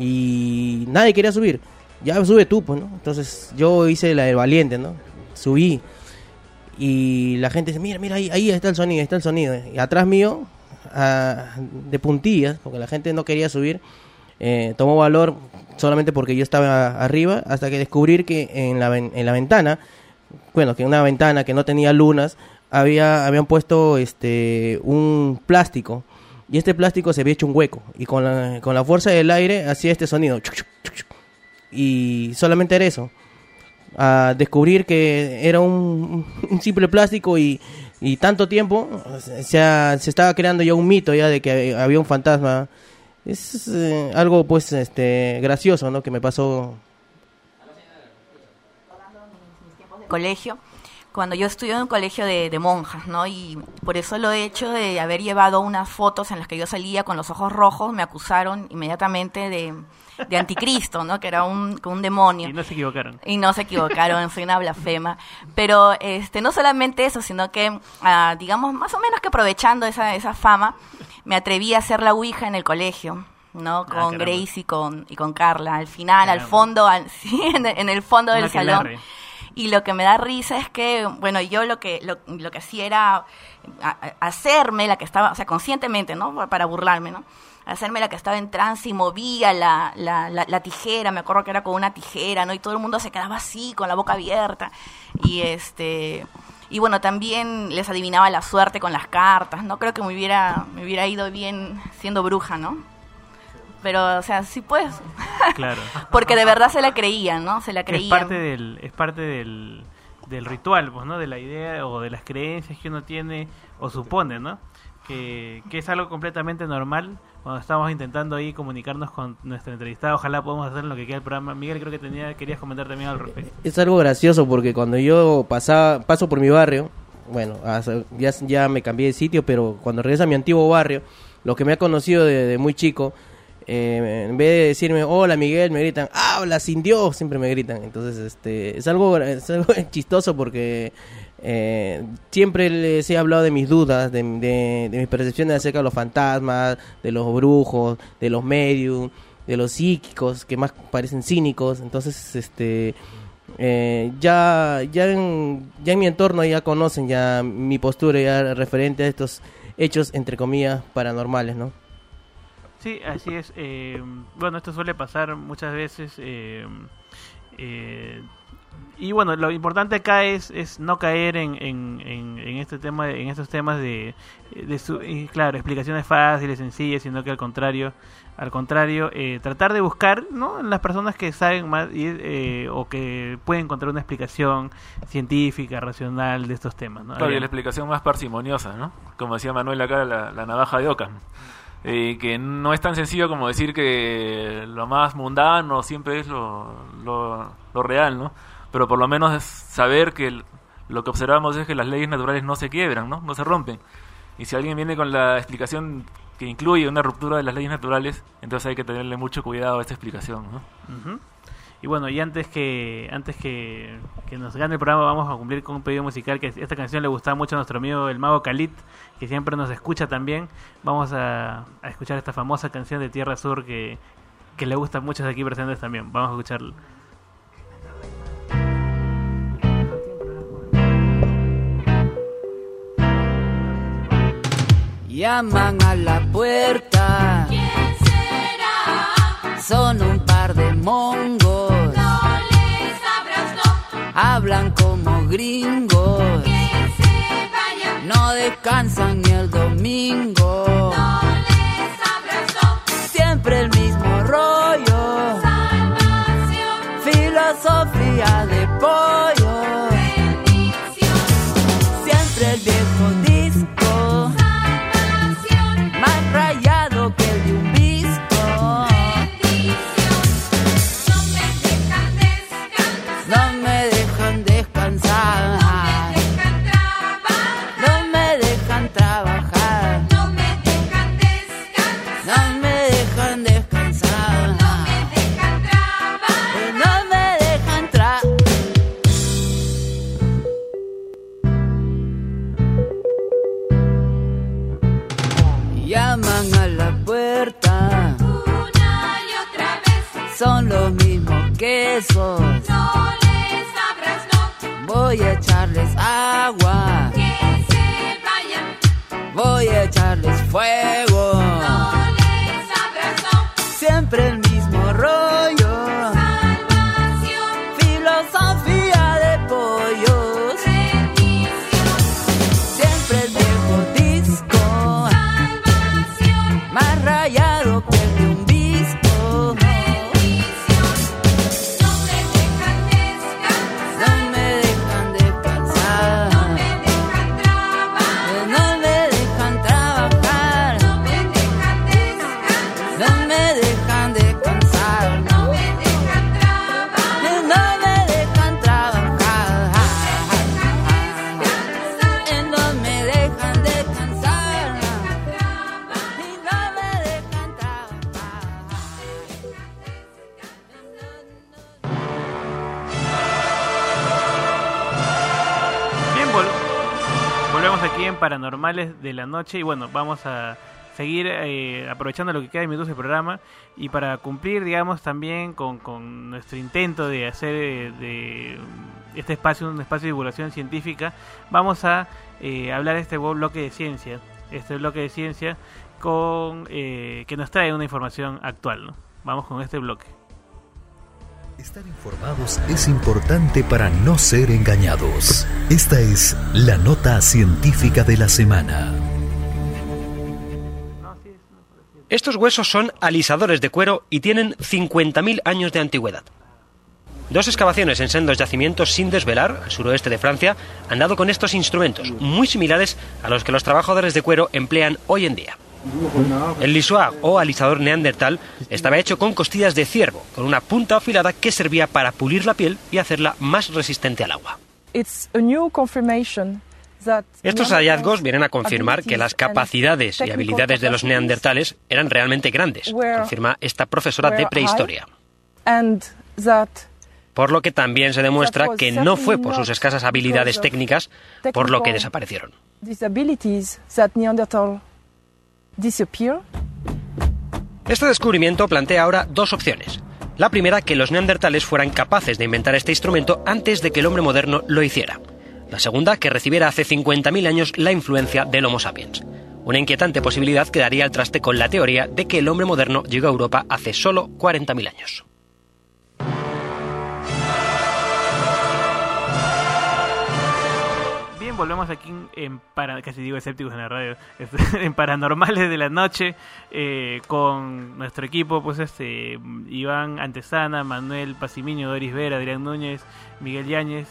Y nadie quería subir. Ya sube tú, pues, ¿no? Entonces yo hice la del valiente, ¿no? Subí. Y la gente dice, mira, mira, ahí, ahí está el sonido, ahí está el sonido. Y atrás mío, ah, de puntillas, porque la gente no quería subir, eh, tomó valor solamente porque yo estaba arriba, hasta que descubrir que en la, en la ventana, bueno, que una ventana que no tenía lunas, había, habían puesto este un plástico. Y este plástico se había hecho un hueco. Y con la, con la fuerza del aire hacía este sonido. Y solamente era eso. A descubrir que era un simple plástico y, y tanto tiempo se, ha- se estaba creando ya un mito ya de que había un fantasma. Es eh, algo pues este gracioso, ¿no? Que me pasó colegio, cuando yo estudié en un colegio de, de monjas, ¿no? Y por eso lo he hecho de haber llevado unas fotos en las que yo salía con los ojos rojos, me acusaron inmediatamente de, de anticristo, ¿no? Que era un, un demonio. Y no se equivocaron. Y no se equivocaron, soy una blasfema. Pero este, no solamente eso, sino que, ah, digamos, más o menos que aprovechando esa, esa fama, me atreví a hacer la Ouija en el colegio. ¿no? Con caramba. Grace y con, y con Carla. Al final, al fondo, al, sí, en, el- fondo del salón. Y lo que me da risa es que, bueno, yo lo que, lo, lo que hacía era hacerme la que estaba, o sea, conscientemente, ¿no? Para burlarme, ¿no? Hacerme la que estaba en trance y movía la, la, la, la tijera, me acuerdo que era con una tijera, ¿no? Y todo el mundo se quedaba así, con la boca abierta. Y este. Y bueno, también les adivinaba la suerte con las cartas, ¿no? Creo que me hubiera, me hubiera ido bien siendo bruja, ¿no? Pero, o sea, sí pues. Claro. Porque de verdad se la creían, ¿no? Se la es creían. parte del es parte del, del ritual pues no de la idea o de las creencias que uno tiene o supone no que, que es algo completamente normal cuando estamos intentando ahí comunicarnos con nuestra entrevistada ojalá podamos hacer lo que queda el programa Miguel creo que tenía querías comentar también al respecto Es algo gracioso porque cuando yo pasaba, paso por mi barrio, bueno, ya, ya me cambié de sitio, pero cuando regreso a mi antiguo barrio, los que me han conocido de, de muy chico, eh, en vez de decirme, hola Miguel, me gritan, habla sin Dios, siempre me gritan. Entonces, este, es algo, es algo chistoso porque eh, siempre les he hablado de mis dudas, de, mis percepciones acerca de los fantasmas, de los brujos, de los medios, de los psíquicos, que más parecen cínicos. Entonces, este... Eh, ya ya en, ya en mi entorno ya conocen ya mi postura ya referente a estos hechos entre comillas paranormales no Sí, así es. eh, bueno, esto suele pasar muchas veces. eh, eh, y bueno, lo importante acá es, es no caer en, en, en, en este tema, en estos temas de, de su- y claro, explicaciones fáciles, sencillas, sino que al contrario, al contrario, eh, tratar de buscar, ¿no? En las personas que saben más y, eh, o que pueden encontrar una explicación científica, racional de estos temas, ¿no? Claro, y la explicación más parsimoniosa, ¿no? Como decía Manuel acá, la, la navaja de Ockham. Eh, que no es tan sencillo como decir que lo más mundano siempre es lo, lo, lo real, ¿no? Pero por lo menos es saber que lo que observamos es que las leyes naturales no se quiebran, ¿no? No se rompen. Y si alguien viene con la explicación que incluye una ruptura de las leyes naturales, entonces hay que tenerle mucho cuidado a esta explicación, ¿no? Ujú. Y bueno, y antes que antes que, que nos gane el programa, vamos a cumplir con un pedido musical que esta canción le gustaba mucho a nuestro amigo el mago Khalid, que siempre nos escucha también. Vamos a, escuchar esta famosa canción de Tierra Sur que, que le gusta a muchos aquí presentes también. Vamos a escucharla. Llaman a la puerta. Son un par de mongos. No les abras, no. Hablan como gringos. Que se vayan. No descansan ni el domingo. No les abras, no. Siempre el mismo rollo. Salvación. Filosofía de pollo. De la Noche y bueno, vamos a seguir eh, aprovechando lo que queda de minutos del programa y para cumplir, digamos, también con, con nuestro intento de hacer eh, de este espacio un espacio de divulgación científica, vamos a eh, hablar de este bloque de ciencia, este bloque de ciencia con eh, que nos trae una información actual. ¿no? Vamos con este bloque. Estar informados es importante para no ser engañados. Esta es la nota científica de la semana. Estos huesos son alisadores de cuero y tienen 50.000 años de antigüedad. Dos excavaciones en sendos yacimientos sin desvelar, al suroeste de Francia, han dado con estos instrumentos, muy similares a los que los trabajadores de cuero emplean hoy en día. El lisoag o alisador neandertal estaba hecho con costillas de ciervo, con una punta afilada que servía para pulir la piel y hacerla más resistente al agua. Estos hallazgos vienen a confirmar que las capacidades y habilidades de los neandertales eran realmente grandes, confirma esta profesora de prehistoria. Por lo que también se demuestra que no fue por sus escasas habilidades técnicas por lo que desaparecieron. Disappear Este descubrimiento plantea ahora dos opciones. La primera, que los neandertales fueran capaces de inventar este instrumento antes de que el hombre moderno lo hiciera. La segunda, que recibiera hace 50.000 años la influencia del Homo sapiens. Una inquietante posibilidad que daría al traste con la teoría de que el hombre moderno llegó a Europa hace solo 40.000 años. Volvemos aquí en para, casi digo escépticos en la radio, en Paranormales de la Noche, eh, con nuestro equipo, pues este Iván Antesana, Manuel Pasimiño, Doris Vera, Adrián Núñez, Miguel Yáñez,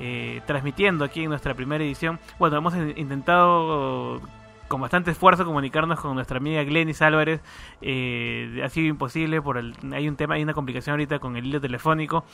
eh, transmitiendo aquí en nuestra primera edición. Bueno, hemos in- intentado con bastante esfuerzo comunicarnos con nuestra amiga Glenis Álvarez. Eh, ha sido imposible por el, hay un tema, hay una complicación ahorita con el hilo telefónico,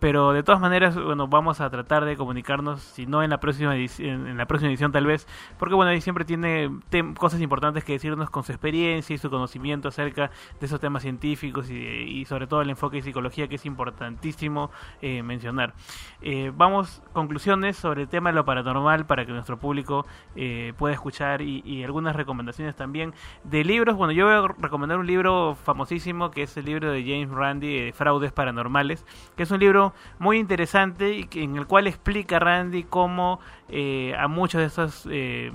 pero de todas maneras, bueno, vamos a tratar de comunicarnos, si no en la próxima edición, en la próxima edición tal vez, porque bueno, ahí siempre tiene cosas importantes que decirnos con su experiencia y su conocimiento acerca de esos temas científicos y, y sobre todo el enfoque de psicología que es importantísimo eh, mencionar. Eh, vamos, conclusiones sobre el tema de lo paranormal para que nuestro público eh, pueda escuchar y, y algunas recomendaciones también de libros. Bueno, yo voy a recomendar un libro famosísimo que es el libro de James Randi, eh, Fraudes Paranormales, que es un libro muy interesante y que- en el cual explica Randy cómo eh, a muchos de estos... eh,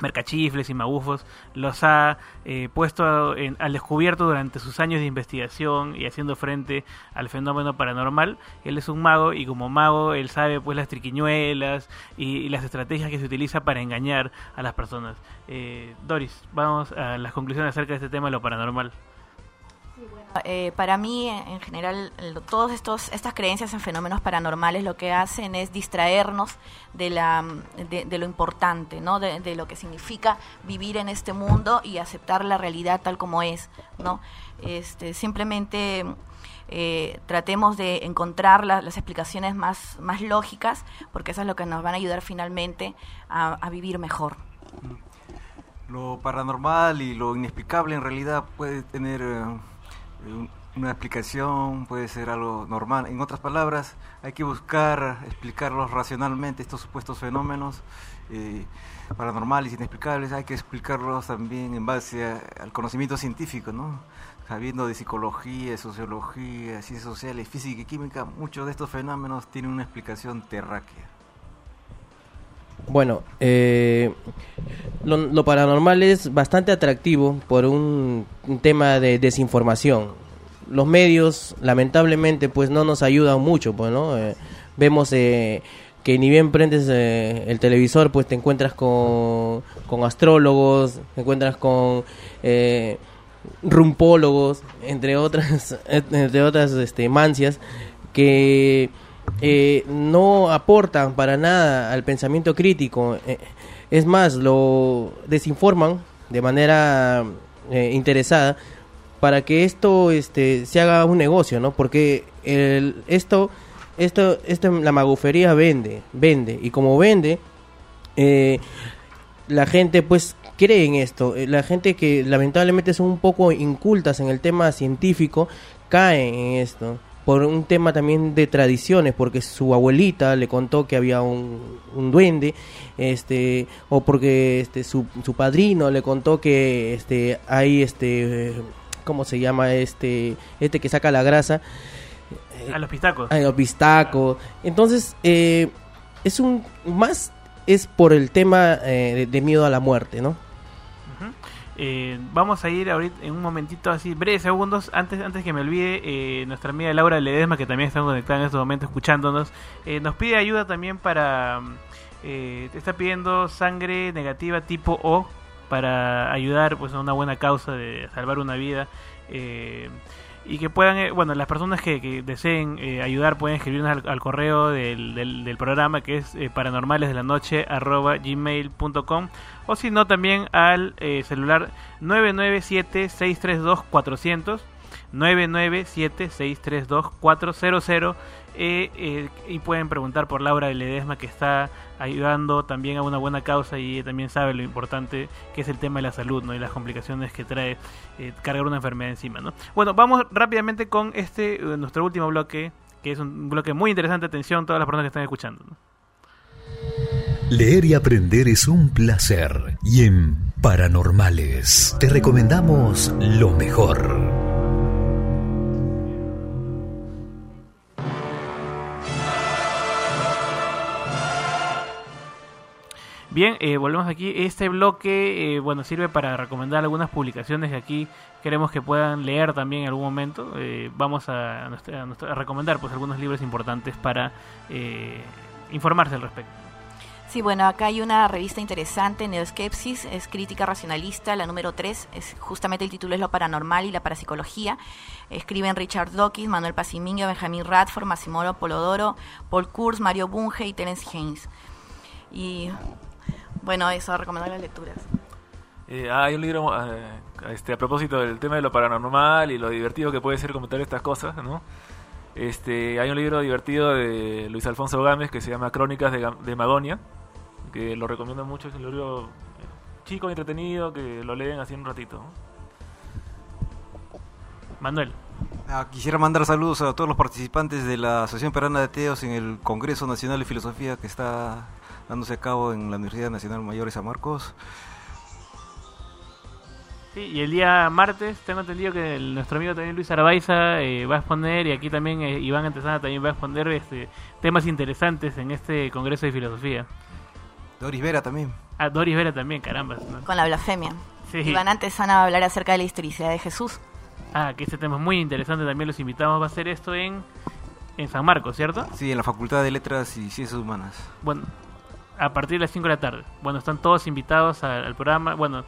mercachifles y magufos los ha eh, puesto al descubierto durante sus años de investigación y haciendo frente al fenómeno paranormal. Él es un mago y como mago él sabe pues las triquiñuelas y, y las estrategias que se utiliza para engañar a las personas. Eh, Doris, vamos a las conclusiones acerca de este tema de lo paranormal. Eh, para mí, en en general, todas estas creencias en fenómenos paranormales lo que hacen es distraernos de la de, lo importante, ¿no? De, lo que significa vivir en este mundo y aceptar la realidad tal como es, ¿no? Este, simplemente eh, tratemos de encontrar la- las explicaciones más más lógicas, porque eso es lo que nos van a ayudar finalmente a, vivir mejor. Lo paranormal y lo inexplicable en realidad puede tener eh, una explicación, puede ser algo normal. En otras palabras, hay que buscar explicarlos racionalmente, estos supuestos fenómenos eh, paranormales, inexplicables, hay que explicarlos también en base a- al conocimiento científico, ¿no? Sabiendo de psicología, sociología, ciencias sociales, física y química, muchos de estos fenómenos tienen una explicación terráquea. Bueno, eh, lo, paranormal es bastante atractivo por un, un tema de desinformación. Los medios, lamentablemente, pues no nos ayudan mucho, pues, ¿no? Eh, vemos eh, que ni bien prendes eh, el televisor, pues te encuentras con, con astrólogos, te encuentras con eh, rumpólogos, entre otras, entre otras este, mancias, que eh, no aportan para nada al pensamiento crítico. Eh, es más, lo desinforman de manera eh, interesada para que esto este, se haga un negocio, ¿no? Porque el, esto, esto, esto, la magufería vende, vende, y como vende, eh, la gente pues cree en esto. La gente que lamentablemente son un poco incultas en el tema científico cae en esto por un tema también de tradiciones, porque su abuelita le contó que había un, un duende, este, o porque este su, su padrino le contó que este hay este ¿cómo se llama este este que saca la grasa? A los pistacos. a los pistacos. Entonces, eh, es un más es por el tema eh, de, de miedo a la muerte, ¿no? Eh, vamos a ir ahorita en un momentito así, breves segundos, antes antes que me olvide, eh, nuestra amiga Laura Ledesma, que también está conectada en este momento escuchándonos, eh, nos pide ayuda también para... mm, eh, te está pidiendo sangre negativa tipo O para ayudar pues a una buena causa de salvar una vida. Y que puedan, eh, bueno, las personas que, deseen eh, ayudar pueden escribirnos al, correo del, del, programa que es eh, paranormales de la noche arroba gmail.com o si no también al eh, celular 997-632-400 997-632-400 eh, eh, y pueden preguntar por Laura de Ledesma que está ayudando también a una buena causa y también sabe lo importante que es el tema de la salud ¿no? y las complicaciones que trae eh, cargar una enfermedad encima. ¿no? Bueno, vamos rápidamente con este eh, nuestro último bloque que es un bloque muy interesante. Atención todas las personas que están escuchando. Leer y aprender es un placer. Y en Paranormales te recomendamos lo mejor. Bien, eh, volvemos aquí. Este bloque, eh, bueno, sirve para recomendar algunas publicaciones que aquí queremos que puedan leer también en algún momento. Eh, vamos a, a a recomendar pues algunos libros importantes para eh, informarse al respecto. Sí, bueno, acá hay una revista interesante, Neoskepsis, es crítica racionalista, la número 3, es justamente el título es Lo paranormal y la parapsicología. Escriben Richard Dawkins, Manuel Pacimiño, Benjamin Radford, Massimoro Polodoro, Paul Kurz, Mario Bunge y Terence Haynes. Y bueno, eso, recomendar las lecturas. Eh, ah, hay un libro eh, este, a propósito del tema de lo paranormal y lo divertido que puede ser comentar estas cosas, ¿no? Este, hay un libro divertido de Luis Alfonso Gámez que se llama Crónicas de, de Magonia, que lo recomiendo mucho, es un libro eh, chico, entretenido, que lo leen así en un ratito. ¿no? Manuel. Ah, quisiera mandar saludos a todos los participantes de la Asociación Peruana de Ateos en el Congreso Nacional de Filosofía que está dándose a cabo en la Universidad Nacional Mayor de San Marcos. Sí, y el día martes tengo entendido que el- nuestro amigo también Luis Arabaiza eh, va a exponer y aquí también eh, Iván Antesana también va a exponer este, temas interesantes en este Congreso de Filosofía. Doris Vera también. Ah, Doris Vera también, caramba. ¿no? Con la blasfemia. Sí. Iván Antesana va a hablar acerca de la historicidad de Jesús. Ah, que este tema es muy interesante, también los invitamos. Va a ser esto en, en San Marcos, ¿cierto? Sí, en la Facultad de Letras y Ciencias Humanas. Bueno, a partir de las 5 de la tarde. Bueno, están todos invitados al, programa. Bueno,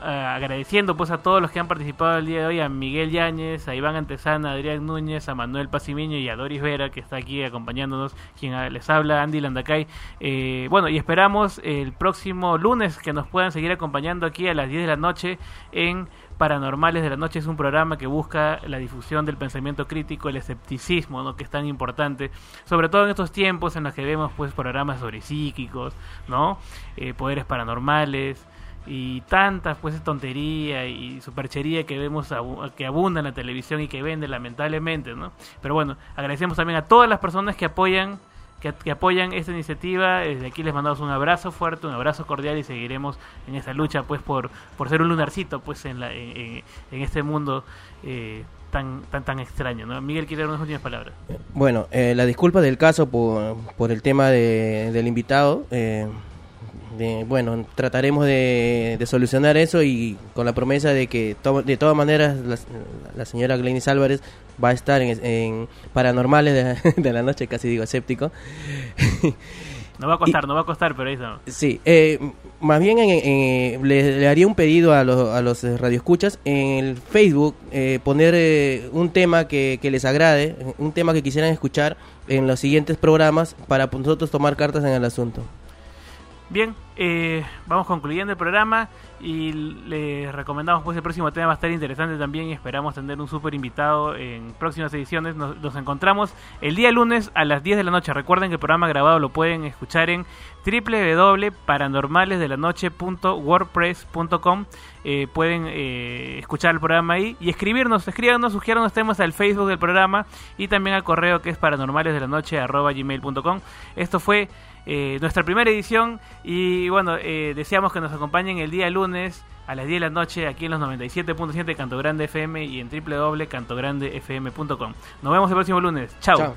ah, agradeciendo pues a todos los que han participado el día de hoy, a Miguel Yáñez, a Iván Antesana, a Adrián Núñez, a Manuel Pacimiño y a Doris Vera, que está aquí acompañándonos, quien ah, les habla, Andy Landacay. Eh, bueno, y esperamos el próximo lunes que nos puedan seguir acompañando aquí a las 10 de la noche en Paranormales de la Noche es un programa que busca la difusión del pensamiento crítico, el escepticismo, ¿no? que es tan importante, sobre todo en estos tiempos en los que vemos pues programas sobre psíquicos, ¿no? Eh, poderes paranormales, y tantas pues tontería y superchería que vemos que abunda en la televisión y que vende lamentablemente, ¿no? Pero bueno, agradecemos también a todas las personas que apoyan que, apoyan esta iniciativa. Desde aquí les mandamos un abrazo fuerte, un abrazo cordial y seguiremos en esta lucha pues por, por ser un lunarcito pues en, la, en- en este mundo eh, tan, tan tan extraño, ¿no? Miguel quiere dar unas últimas palabras. Bueno, eh, la disculpa del caso por, por el tema de- del invitado. eh, de- bueno, trataremos de, de solucionar eso y con la promesa de que to- de todas maneras la, la señora Glenis Álvarez va a estar en, en Paranormales de, de la Noche, casi digo escéptico. No va a costar, no va a costar, pero está. Sí, eh, más bien en- en- le, le haría un pedido a los, a los radioescuchas en el Facebook eh, poner eh, un tema que, que les agrade, un tema que quisieran escuchar en los siguientes programas para nosotros tomar cartas en el asunto. Bien, eh, vamos concluyendo el programa y les recomendamos pues el próximo tema va a estar interesante también y esperamos tener un súper invitado en próximas ediciones. Nos, encontramos el día lunes a las 10 de la noche. Recuerden que el programa grabado lo pueden escuchar en www.paranormalesdelanoche.wordpress.com eh, Pueden eh, escuchar el programa ahí y escribirnos, escríbanos, sugieran temas al Facebook del programa y también al correo que es paranormalesdelanoche.gmail.com Esto fue eh, nuestra primera edición y bueno, eh, deseamos que nos acompañen el día lunes a las 10 de la noche aquí en los 97.7 de Canto Grande FM y en www.cantograndefm.com. Nos vemos el próximo lunes. Chao. Chao.